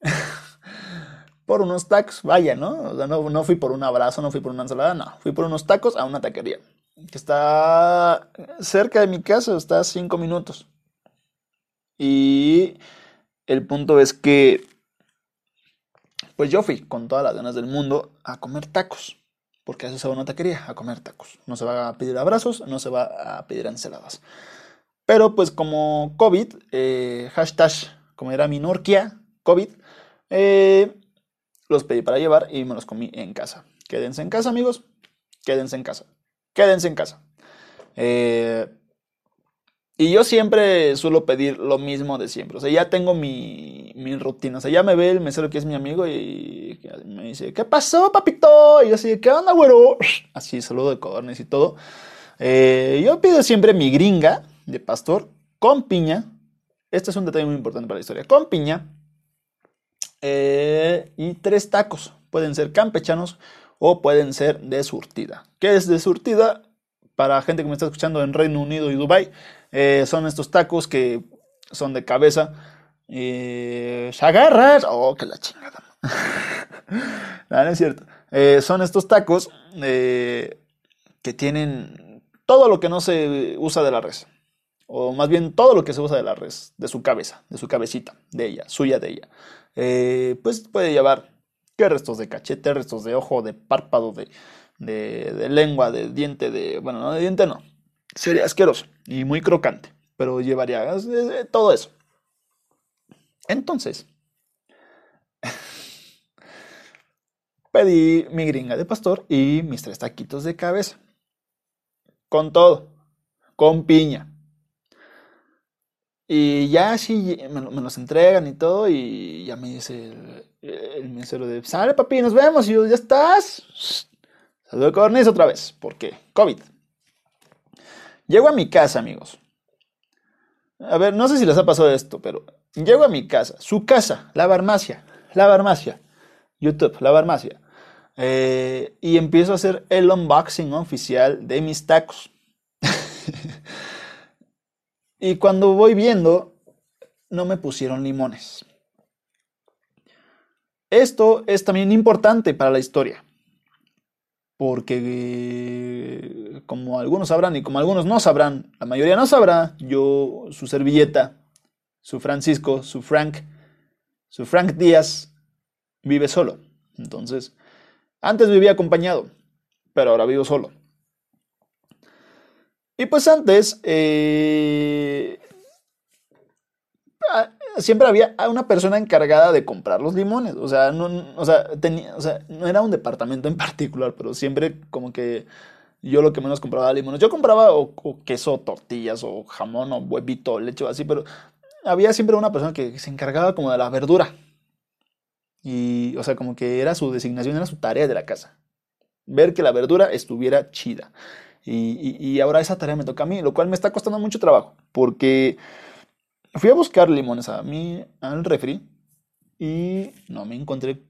por unos tacos, vaya, ¿no? O sea, no, no fui por un abrazo, no fui por una ensalada, no, fui por unos tacos a una taquería, que está cerca de mi casa, está a cinco minutos. Y el punto es que, pues yo fui con todas las ganas del mundo a comer tacos. Porque a eso se va a una taquería, a comer tacos. No se va a pedir abrazos, no se va a pedir ensaladas. Pero pues como COVID, eh, hashtag, como era mi Norquia, COVID, eh, los pedí para llevar y me los comí en casa. Quédense en casa, amigos. Quédense en casa. Quédense en casa. Eh, y yo siempre suelo pedir lo mismo de siempre. O sea, ya tengo mi, mi, rutina. O sea, ya me ve el mesero que es mi amigo y me dice, ¿qué pasó, papito? Y yo así, ¿qué onda, güero? Así, saludo de codornes y todo. Yo pido siempre mi gringa de pastor con piña. Este es un detalle muy importante para la historia. Con piña. Eh, y tres tacos. Pueden ser campechanos o pueden ser de surtida. ¿Qué es de surtida? Para gente que me está escuchando en Reino Unido y Dubai, eh, son estos tacos que son de cabeza. Eh, se agarras. Oh, que la chingada. no, no es cierto. Eh, son estos tacos que tienen todo lo que no se usa de la res. O más bien todo lo que se usa de la res, de su cabeza, de su cabecita, de ella, suya de ella. Eh, pues puede llevar qué restos de cachete, restos de ojo, de párpado, de, de, de lengua, de diente, de. Bueno, no de diente no. Sería asqueroso y muy crocante pero llevaría todo eso. Entonces, pedí mi gringa de pastor y mis tres taquitos de cabeza. Con todo, con piña. Y ya así me, los entregan y todo, y ya me dice el, mesero de, sale papi, nos vemos, y yo, ya estás. Saludo de otra vez, porque COVID. Llego a mi casa, amigos. A ver, no sé si les ha pasado esto, pero llego a mi casa, su casa, la farmacia, la farmacia, YouTube, la farmacia, eh, y empiezo a hacer el unboxing oficial de mis tacos. y cuando voy viendo, no me pusieron limones. Esto es también importante para la historia porque como algunos sabrán y como algunos no sabrán, la mayoría no sabrá, yo, su servilleta, su Francisco, su Frank, su Frank Díaz, vive solo. Entonces, antes vivía acompañado, pero ahora vivo solo. Y pues antes, eh, siempre había una persona encargada de comprar los limones. O sea, no, o sea, tenía, o sea, no era un departamento en particular, pero siempre como que yo lo que menos compraba era limones. Yo compraba o, queso, tortillas, o jamón, o huevito, leche, así, pero había siempre una persona que se encargaba como de la verdura. Y, o sea, como que era su designación, era su tarea de la casa. Ver que la verdura estuviera chida. Y, y ahora esa tarea me toca a mí, lo cual me está costando mucho trabajo, porque Fui a buscar limones a mí, al refri, y no me encontré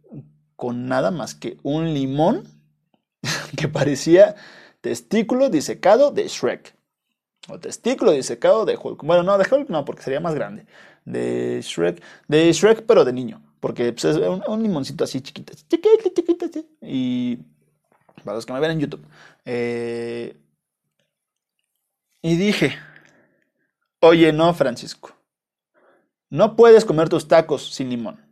con nada más que un limón que parecía testículo disecado de Shrek. O testículo disecado de Hulk. Bueno, no, de Hulk no, porque sería más grande. De Shrek, de Shrek, pero de niño. Porque pues, es un, limoncito así chiquito, Y para los que me ven en YouTube. Eh, y dije, oye, no, Francisco. No puedes comer tus tacos sin limón.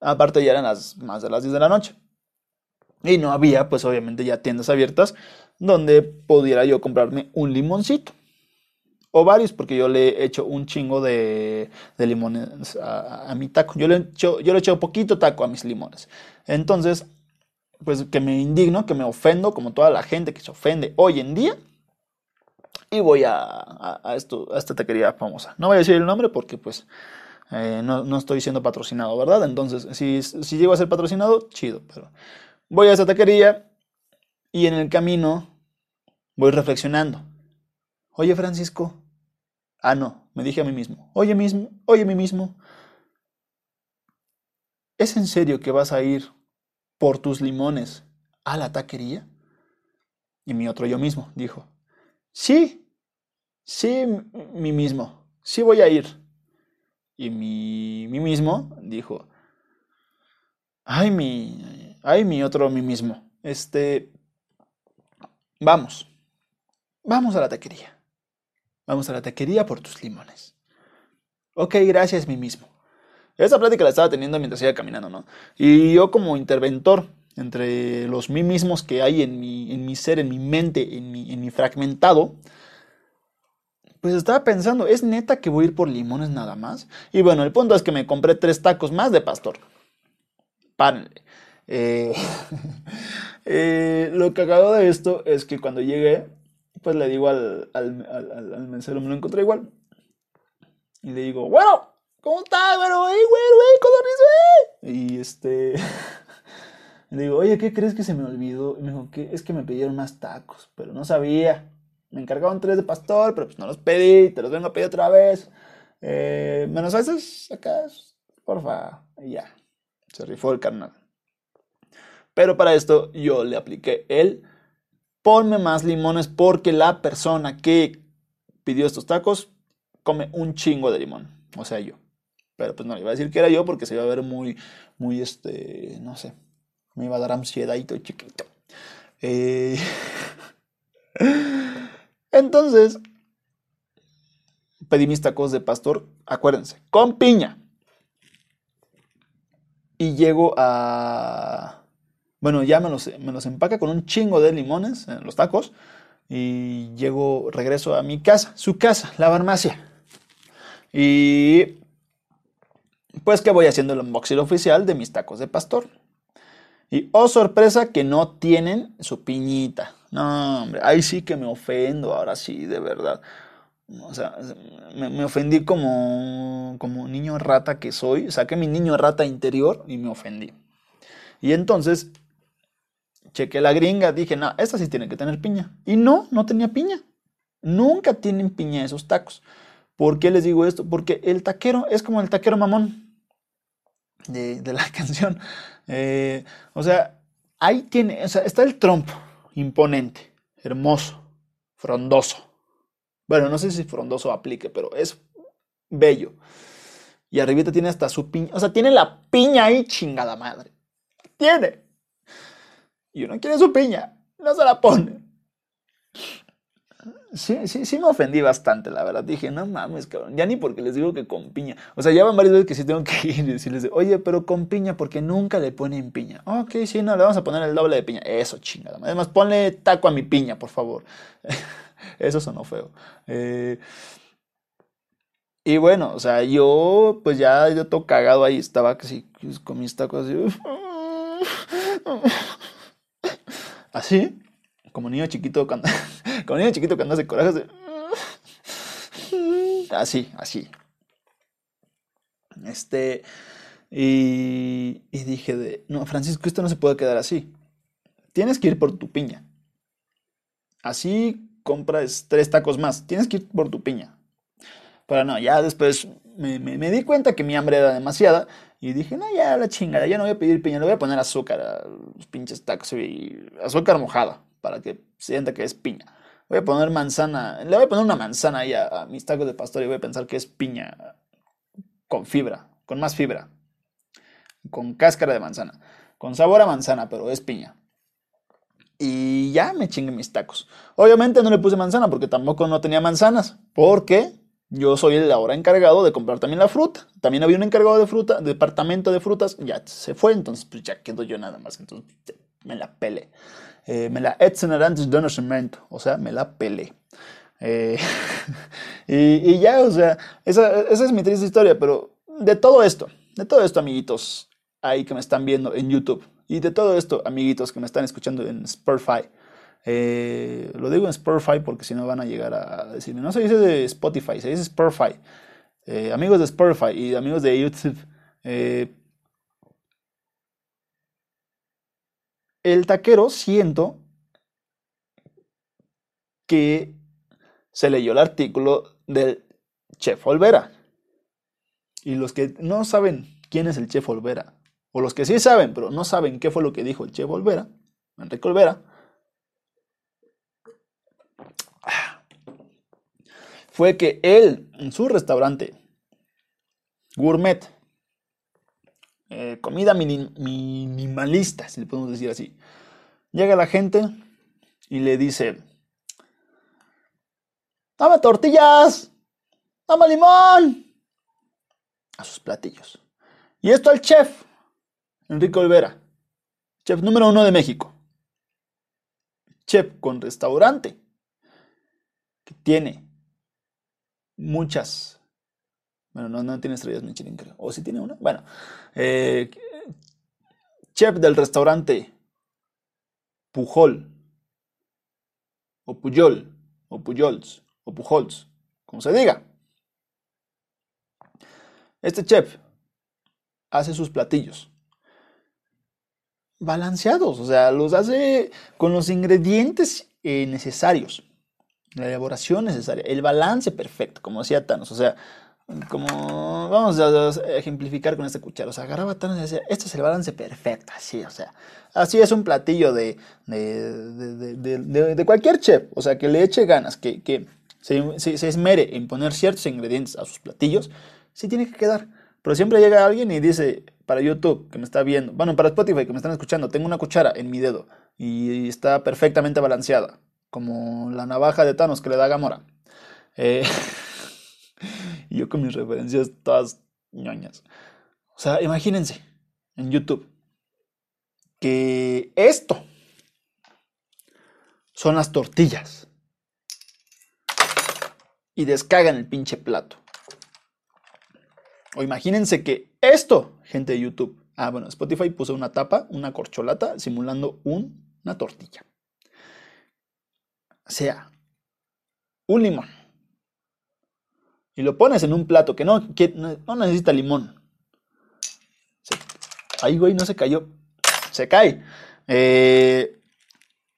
Aparte ya eran las, más de las 10 de la noche. Y no había, pues obviamente ya tiendas abiertas donde pudiera yo comprarme un limoncito. O varios, porque yo le he hecho un chingo de, limones a, mi taco. Yo le, echo, yo le echo poquito taco a mis limones. Entonces, pues que me indigno, que me ofendo, como toda la gente que se ofende hoy en día y voy a, a esta taquería famosa. No voy a decir el nombre porque pues eh, no, estoy siendo patrocinado, ¿verdad? Entonces, si, si llego a ser patrocinado, chido, pero voy a esta taquería y en el camino voy reflexionando. Oye, Francisco. Ah, no, me dije a mí mismo. Oye, mismo, oye, a mí mismo. ¿Es en serio que vas a ir por tus limones a la taquería? Y mi otro yo mismo dijo, sí, sí, mí mismo, sí voy a ir. Y mi, mí mismo dijo, ay, mi, ay, mi otro mí mismo, este, vamos, vamos a la taquería. Vamos a la taquería por tus limones. Ok, gracias, mí mismo. Esa plática la estaba teniendo mientras iba caminando, ¿no? Y yo como interventor entre los mí mismos que hay en mi, en mi ser, en mi mente, en mi, en mi fragmentado, pues estaba pensando, ¿es neta que voy a ir por limones nada más? Y bueno, el punto es que me compré tres tacos más de pastor. Párenle. Eh, eh, lo acabo de esto es que cuando llegué, pues le digo al, al, al, al mesero, me lo encontré igual. Y le digo, bueno, ¿Cómo estás, güero? ¡Ey, güero, ey, codorniz, Y este. Le digo, oye, ¿qué crees que se me olvidó? Y me dijo, ¿qué? Es que me pidieron más tacos, pero no sabía. Me encargaron tres de pastor, pero pues no los pedí, te los vengo a pedir otra vez. Eh, menos a veces acá, porfa, y ya. Se rifó el carnal. Pero para esto yo le apliqué el ponme más limones porque la persona que pidió estos tacos come un chingo de limón. O sea, yo. Pero pues no le iba a decir que era yo porque se iba a ver muy, muy, este, no sé, me iba a dar ansiedad y chiquito. Eh, entonces, pedí mis tacos de pastor, acuérdense, con piña. Y llego a... Bueno, ya me los, me los empaca con un chingo de limones en los tacos. Y llego, regreso a mi casa, su casa, la farmacia. Y pues que voy haciendo el unboxing oficial de mis tacos de pastor. Y oh sorpresa que no tienen su piñita. No, hombre, ahí sí que me ofendo, ahora sí, de verdad. O sea, me, ofendí como, como niño rata que soy. Saqué mi niño rata interior y me ofendí. Y entonces chequé la gringa, dije, no, esta sí tiene que tener piña. Y no, no tenía piña. Nunca tienen piña esos tacos. ¿Por qué les digo esto? Porque el taquero es como el taquero mamón de, de la canción. Eh, o sea, ahí tiene, o sea, está el trompo, imponente, hermoso, frondoso. Bueno, no sé si frondoso aplique, pero es bello. Y arribita tiene hasta su piña, o sea, tiene la piña ahí, chingada madre. Tiene. Y uno quiere su piña, no se la pone. Sí, sí, sí me ofendí bastante, la verdad. Dije, no mames, cabrón. Ya ni porque les digo que con piña. O sea, ya van varias veces que sí tengo que ir y decirles, oye, pero con piña, porque nunca le ponen piña. Ok, sí, no, le vamos a poner el doble de piña. Eso, chingada. Además, ponle taco a mi piña, por favor. Eso sonó feo. Eh, y bueno, o sea, yo, pues ya, yo todo cagado ahí. Estaba casi pues, con mis tacos así. Así, como niño chiquito cuando. Como niño chiquito cuando hace coraje, así, así. Este, y, dije de, no, Francisco, esto no se puede quedar así. Tienes que ir por tu piña. Así compras tres tacos más. Tienes que ir por tu piña. Pero no, ya después me, di cuenta que mi hambre era demasiada. Y dije, no, ya la chingada, ya no voy a pedir piña, le voy a poner azúcar los pinches tacos y azúcar mojada para que sienta que es piña. Voy a poner manzana, le voy a poner una manzana ahí a, mis tacos de pastor y voy a pensar que es piña con fibra, con más fibra, con cáscara de manzana, con sabor a manzana, pero es piña. Y ya me chingue mis tacos. Obviamente no le puse manzana porque tampoco no tenía manzanas, porque yo soy el ahora encargado de comprar también la fruta. También había un encargado de fruta, departamento de frutas, ya se fue, entonces pues ya quedo yo nada más, entonces me la pele. Eh, me la nacimiento, o sea, me la pelé. Eh, y, ya, o sea, esa, es mi triste historia, pero de todo esto, de todo esto, amiguitos, ahí que me están viendo en YouTube, y de todo esto, amiguitos que me están escuchando en Spotify, eh, lo digo en Spotify porque si no van a llegar a decirme, no se dice de Spotify, se dice Spotify. amigos de Spotify y amigos de YouTube, el taquero siento que se leyó el artículo del chef Olvera. Y los que no saben quién es el chef Olvera, o los que sí saben, pero no saben qué fue lo que dijo el chef Olvera, Enrique Olvera, fue que él, en su restaurante gourmet, eh, comida minimalista, si le podemos decir así. Llega la gente y le dice, dame tortillas, dame limón, a sus platillos. Y esto al chef, Enrique Olvera, chef número uno de México. Chef con restaurante, que tiene muchas bueno, no, no tiene estrellas Michelin, creo. ¿O si tiene una? Bueno. Eh, chef del restaurante Pujol. O Puyol. O Puyols. O Pujols. Como se diga. Este chef hace sus platillos balanceados, o sea, los hace con los ingredientes eh, necesarios, la elaboración necesaria, el balance perfecto, como decía Thanos, o sea, como vamos a, ejemplificar con esta cuchara, o sea, agarraba Thanos y decía, este es el balance perfecto, así, o sea, así es un platillo de, de, cualquier chef, o sea, que le eche ganas, que, que se, se, esmere en poner ciertos ingredientes a sus platillos, sí tiene que quedar. Pero siempre llega alguien y dice, para YouTube que me está viendo, bueno, para Spotify que me están escuchando, tengo una cuchara en mi dedo y está perfectamente balanceada, como la navaja de Thanos que le da Gamora. Eh, y yo con mis referencias todas ñoñas. O sea, imagínense en YouTube que esto son las tortillas y descagan el pinche plato. O imagínense que esto, gente de YouTube, ah, bueno, Spotify puso una tapa, una corcholata, simulando una tortilla. O sea, un limón. Y lo pones en un plato que no, no necesita limón. Ahí, güey, no se cayó. Se cae. Eh,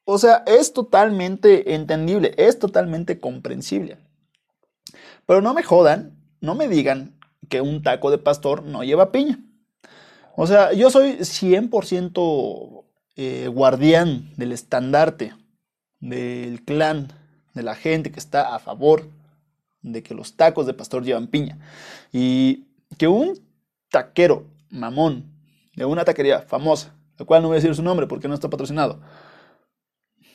o sea, es totalmente entendible, es totalmente comprensible. Pero no me jodan, no me digan que un taco de pastor no lleva piña. O sea, yo soy 100% eh, guardián del estandarte, del clan, de la gente que está a favor de que los tacos de pastor llevan piña. Y que un taquero mamón de una taquería famosa, la cual no voy a decir su nombre porque no está patrocinado,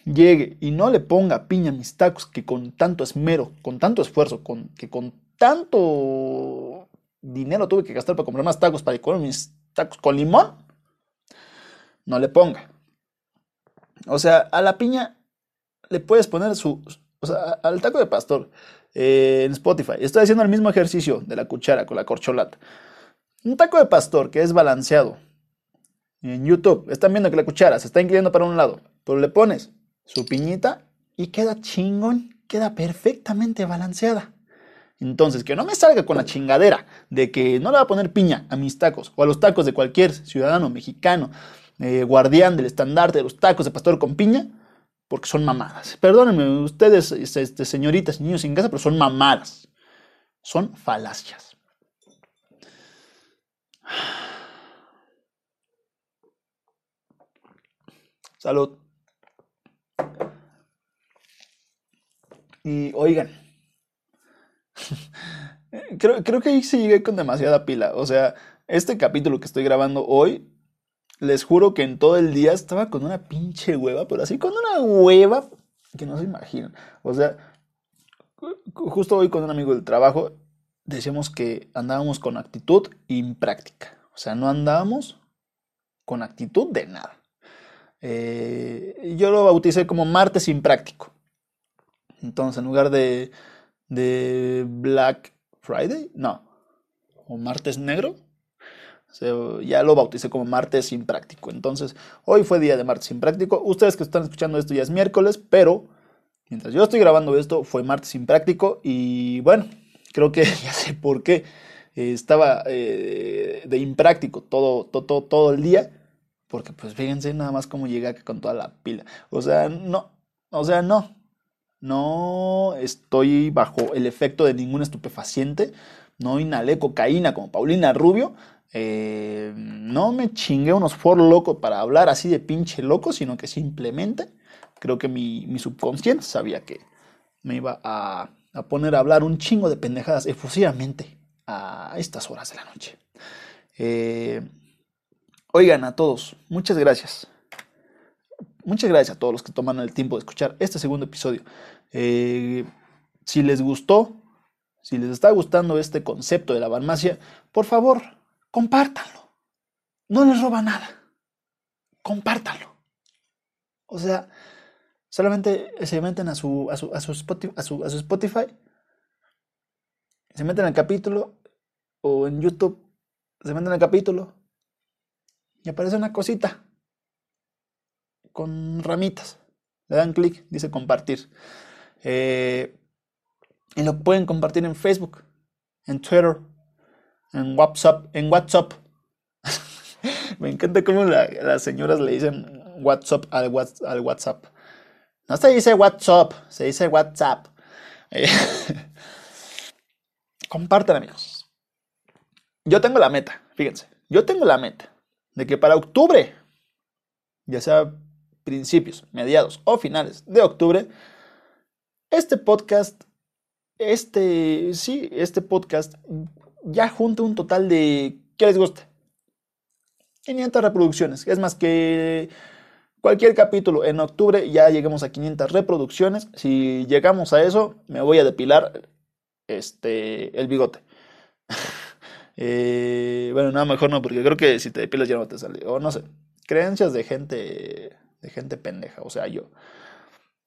llegue y no le ponga piña a mis tacos que con tanto esmero, con tanto esfuerzo, con, que con tanto dinero tuve que gastar para comprar más tacos para comer mis tacos con limón, no le ponga. O sea, a la piña le puedes poner su, o sea, al taco de pastor eh, en Spotify. Estoy haciendo el mismo ejercicio de la cuchara con la corcholata. Un taco de pastor que es balanceado. En YouTube están viendo que la cuchara se está inclinando para un lado, pero le pones su piñita y queda chingón, queda perfectamente balanceada. Entonces, que no me salga con la chingadera de que no le va a poner piña a mis tacos o a los tacos de cualquier ciudadano mexicano, eh, guardián del estandarte de los tacos de pastor con piña, porque son mamadas. Perdónenme ustedes, este, señoritas y niños sin casa, pero son mamadas. Son falacias. Salud. Y oigan, creo, creo que ahí sí llegué con demasiada pila. O sea, este capítulo que estoy grabando hoy, les juro que en todo el día estaba con una pinche hueva, pero así con una hueva que no se imaginan. O sea, justo hoy con un amigo del trabajo decíamos que andábamos con actitud impráctica. O sea, no andábamos con actitud de nada. Eh, yo lo bauticé como martes impráctico. Entonces, en lugar de de Black Friday, no, o martes negro, ya lo bauticé como martes impráctico. Entonces, hoy fue día de martes impráctico. Ustedes que están escuchando esto ya es miércoles, pero mientras yo estoy grabando esto fue martes impráctico y bueno, creo que ya sé por qué eh, estaba eh, de impráctico todo, todo, todo el día. Porque pues fíjense nada más cómo llega con toda la pila. O sea, no, o sea, no, no estoy bajo el efecto de ningún estupefaciente, no inhalé cocaína como Paulina Rubio, eh, no me chingué unos for locos para hablar así de pinche loco, sino que simplemente creo que mi, subconsciente sabía que me iba a, poner a hablar un chingo de pendejadas efusivamente a estas horas de la noche. Eh, oigan a todos, muchas gracias Muchas gracias a todos los que toman el tiempo de escuchar este segundo episodio. Eh, si les gustó, si les está gustando este concepto de la farmacia, por favor, compártanlo. No les roba nada. Compártanlo. O sea, solamente se meten a su, a su, a su, Spotify, a su, a su Spotify, se meten al capítulo, o en YouTube, se meten al capítulo, y aparece una cosita con ramitas. Le dan clic, dice compartir. Eh, y lo pueden compartir en Facebook, en Twitter, en WhatsApp, en WhatsApp. Me encanta cómo las señoras le dicen WhatsApp al, WhatsApp. No se dice WhatsApp, se dice WhatsApp. compartan amigos. Yo tengo la meta, fíjense, yo tengo la meta de que para octubre, ya sea principios, mediados o finales de octubre, este podcast, este, sí, este podcast ya junta un total de, ¿qué les gusta? 500 reproducciones. Es más que cualquier capítulo en octubre ya lleguemos a 500 reproducciones. Si llegamos a eso, me voy a depilar este, el bigote. Eh, bueno, no, mejor no, porque creo que si te depilas ya no te sale. O no sé, creencias de gente, de gente pendeja, o sea, yo.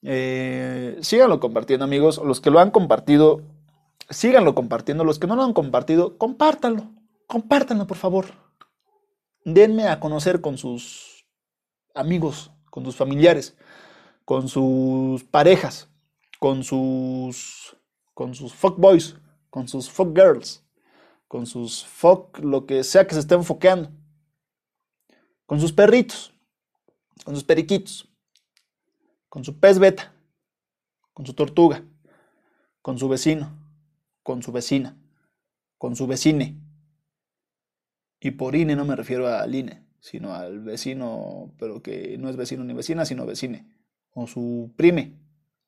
Eh, síganlo compartiendo, amigos. Los que lo han compartido, síganlo compartiendo. Los que no lo han compartido, compártanlo. Compártanlo, por favor. Denme a conocer con sus amigos, con sus familiares, con sus parejas, con sus con sus fuck boys, con sus fuck girls, con sus fuck lo que sea que se esté enfoqueando, con sus perritos, con sus periquitos, con su pez beta, con su tortuga, con su vecino, con su vecina, con su vecine. Y por INE no me refiero al INE, sino al vecino, pero que no es vecino ni vecina, sino vecine. O su prime,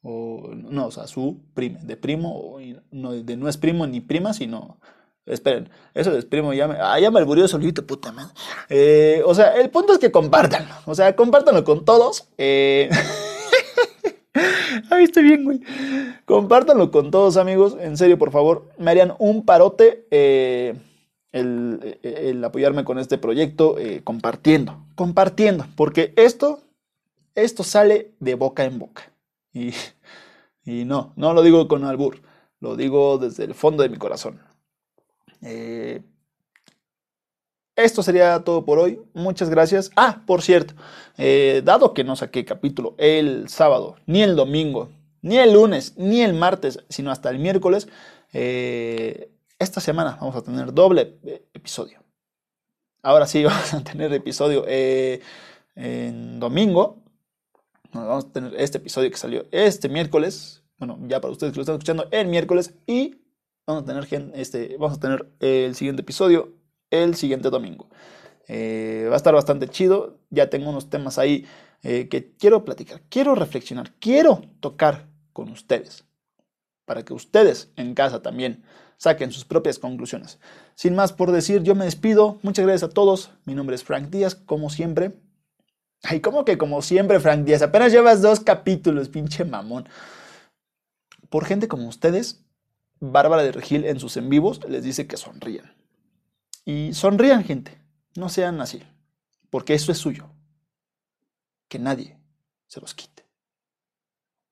o no, o sea, su prime, de primo, no, de no es primo ni prima, sino, esperen, eso de primo ya me, ah, ya me alburió solito, puta madre. Eh, o sea, el punto es que compartanlo, o sea, compártanlo con todos. Eh. Ahí estoy bien, güey. Compártanlo con todos, amigos. En serio, por favor, me harían un parote eh, el, apoyarme con este proyecto, compartiendo, compartiendo, porque esto, esto sale de boca en boca. Y y no, no lo digo con albur, lo digo desde el fondo de mi corazón. Eh, esto sería todo por hoy. Muchas gracias. Ah, por cierto, eh, dado que no saqué capítulo el sábado, ni el domingo, ni el lunes, ni el martes, sino hasta el miércoles, eh, esta semana vamos a tener doble episodio. Ahora sí, vamos a tener episodio en domingo vamos a tener este episodio que salió este miércoles. Bueno, ya para ustedes que lo están escuchando, el miércoles. Y vamos a tener, este, vamos a tener el siguiente episodio el siguiente domingo. Eh, va a estar bastante chido. Ya tengo unos temas ahí eh, que quiero platicar, quiero reflexionar, quiero tocar con ustedes. Para que ustedes en casa también saquen sus propias conclusiones. Sin más por decir, yo me despido. Muchas gracias a todos. Mi nombre es Frank Díaz, como siempre. Ay, como que como siempre, Frank Díaz, apenas llevas dos capítulos, pinche mamón. Por gente como ustedes, Bárbara de Regil en sus en vivos les dice que sonrían. Y sonrían, gente. No sean así. Porque eso es suyo. Que nadie se los quite.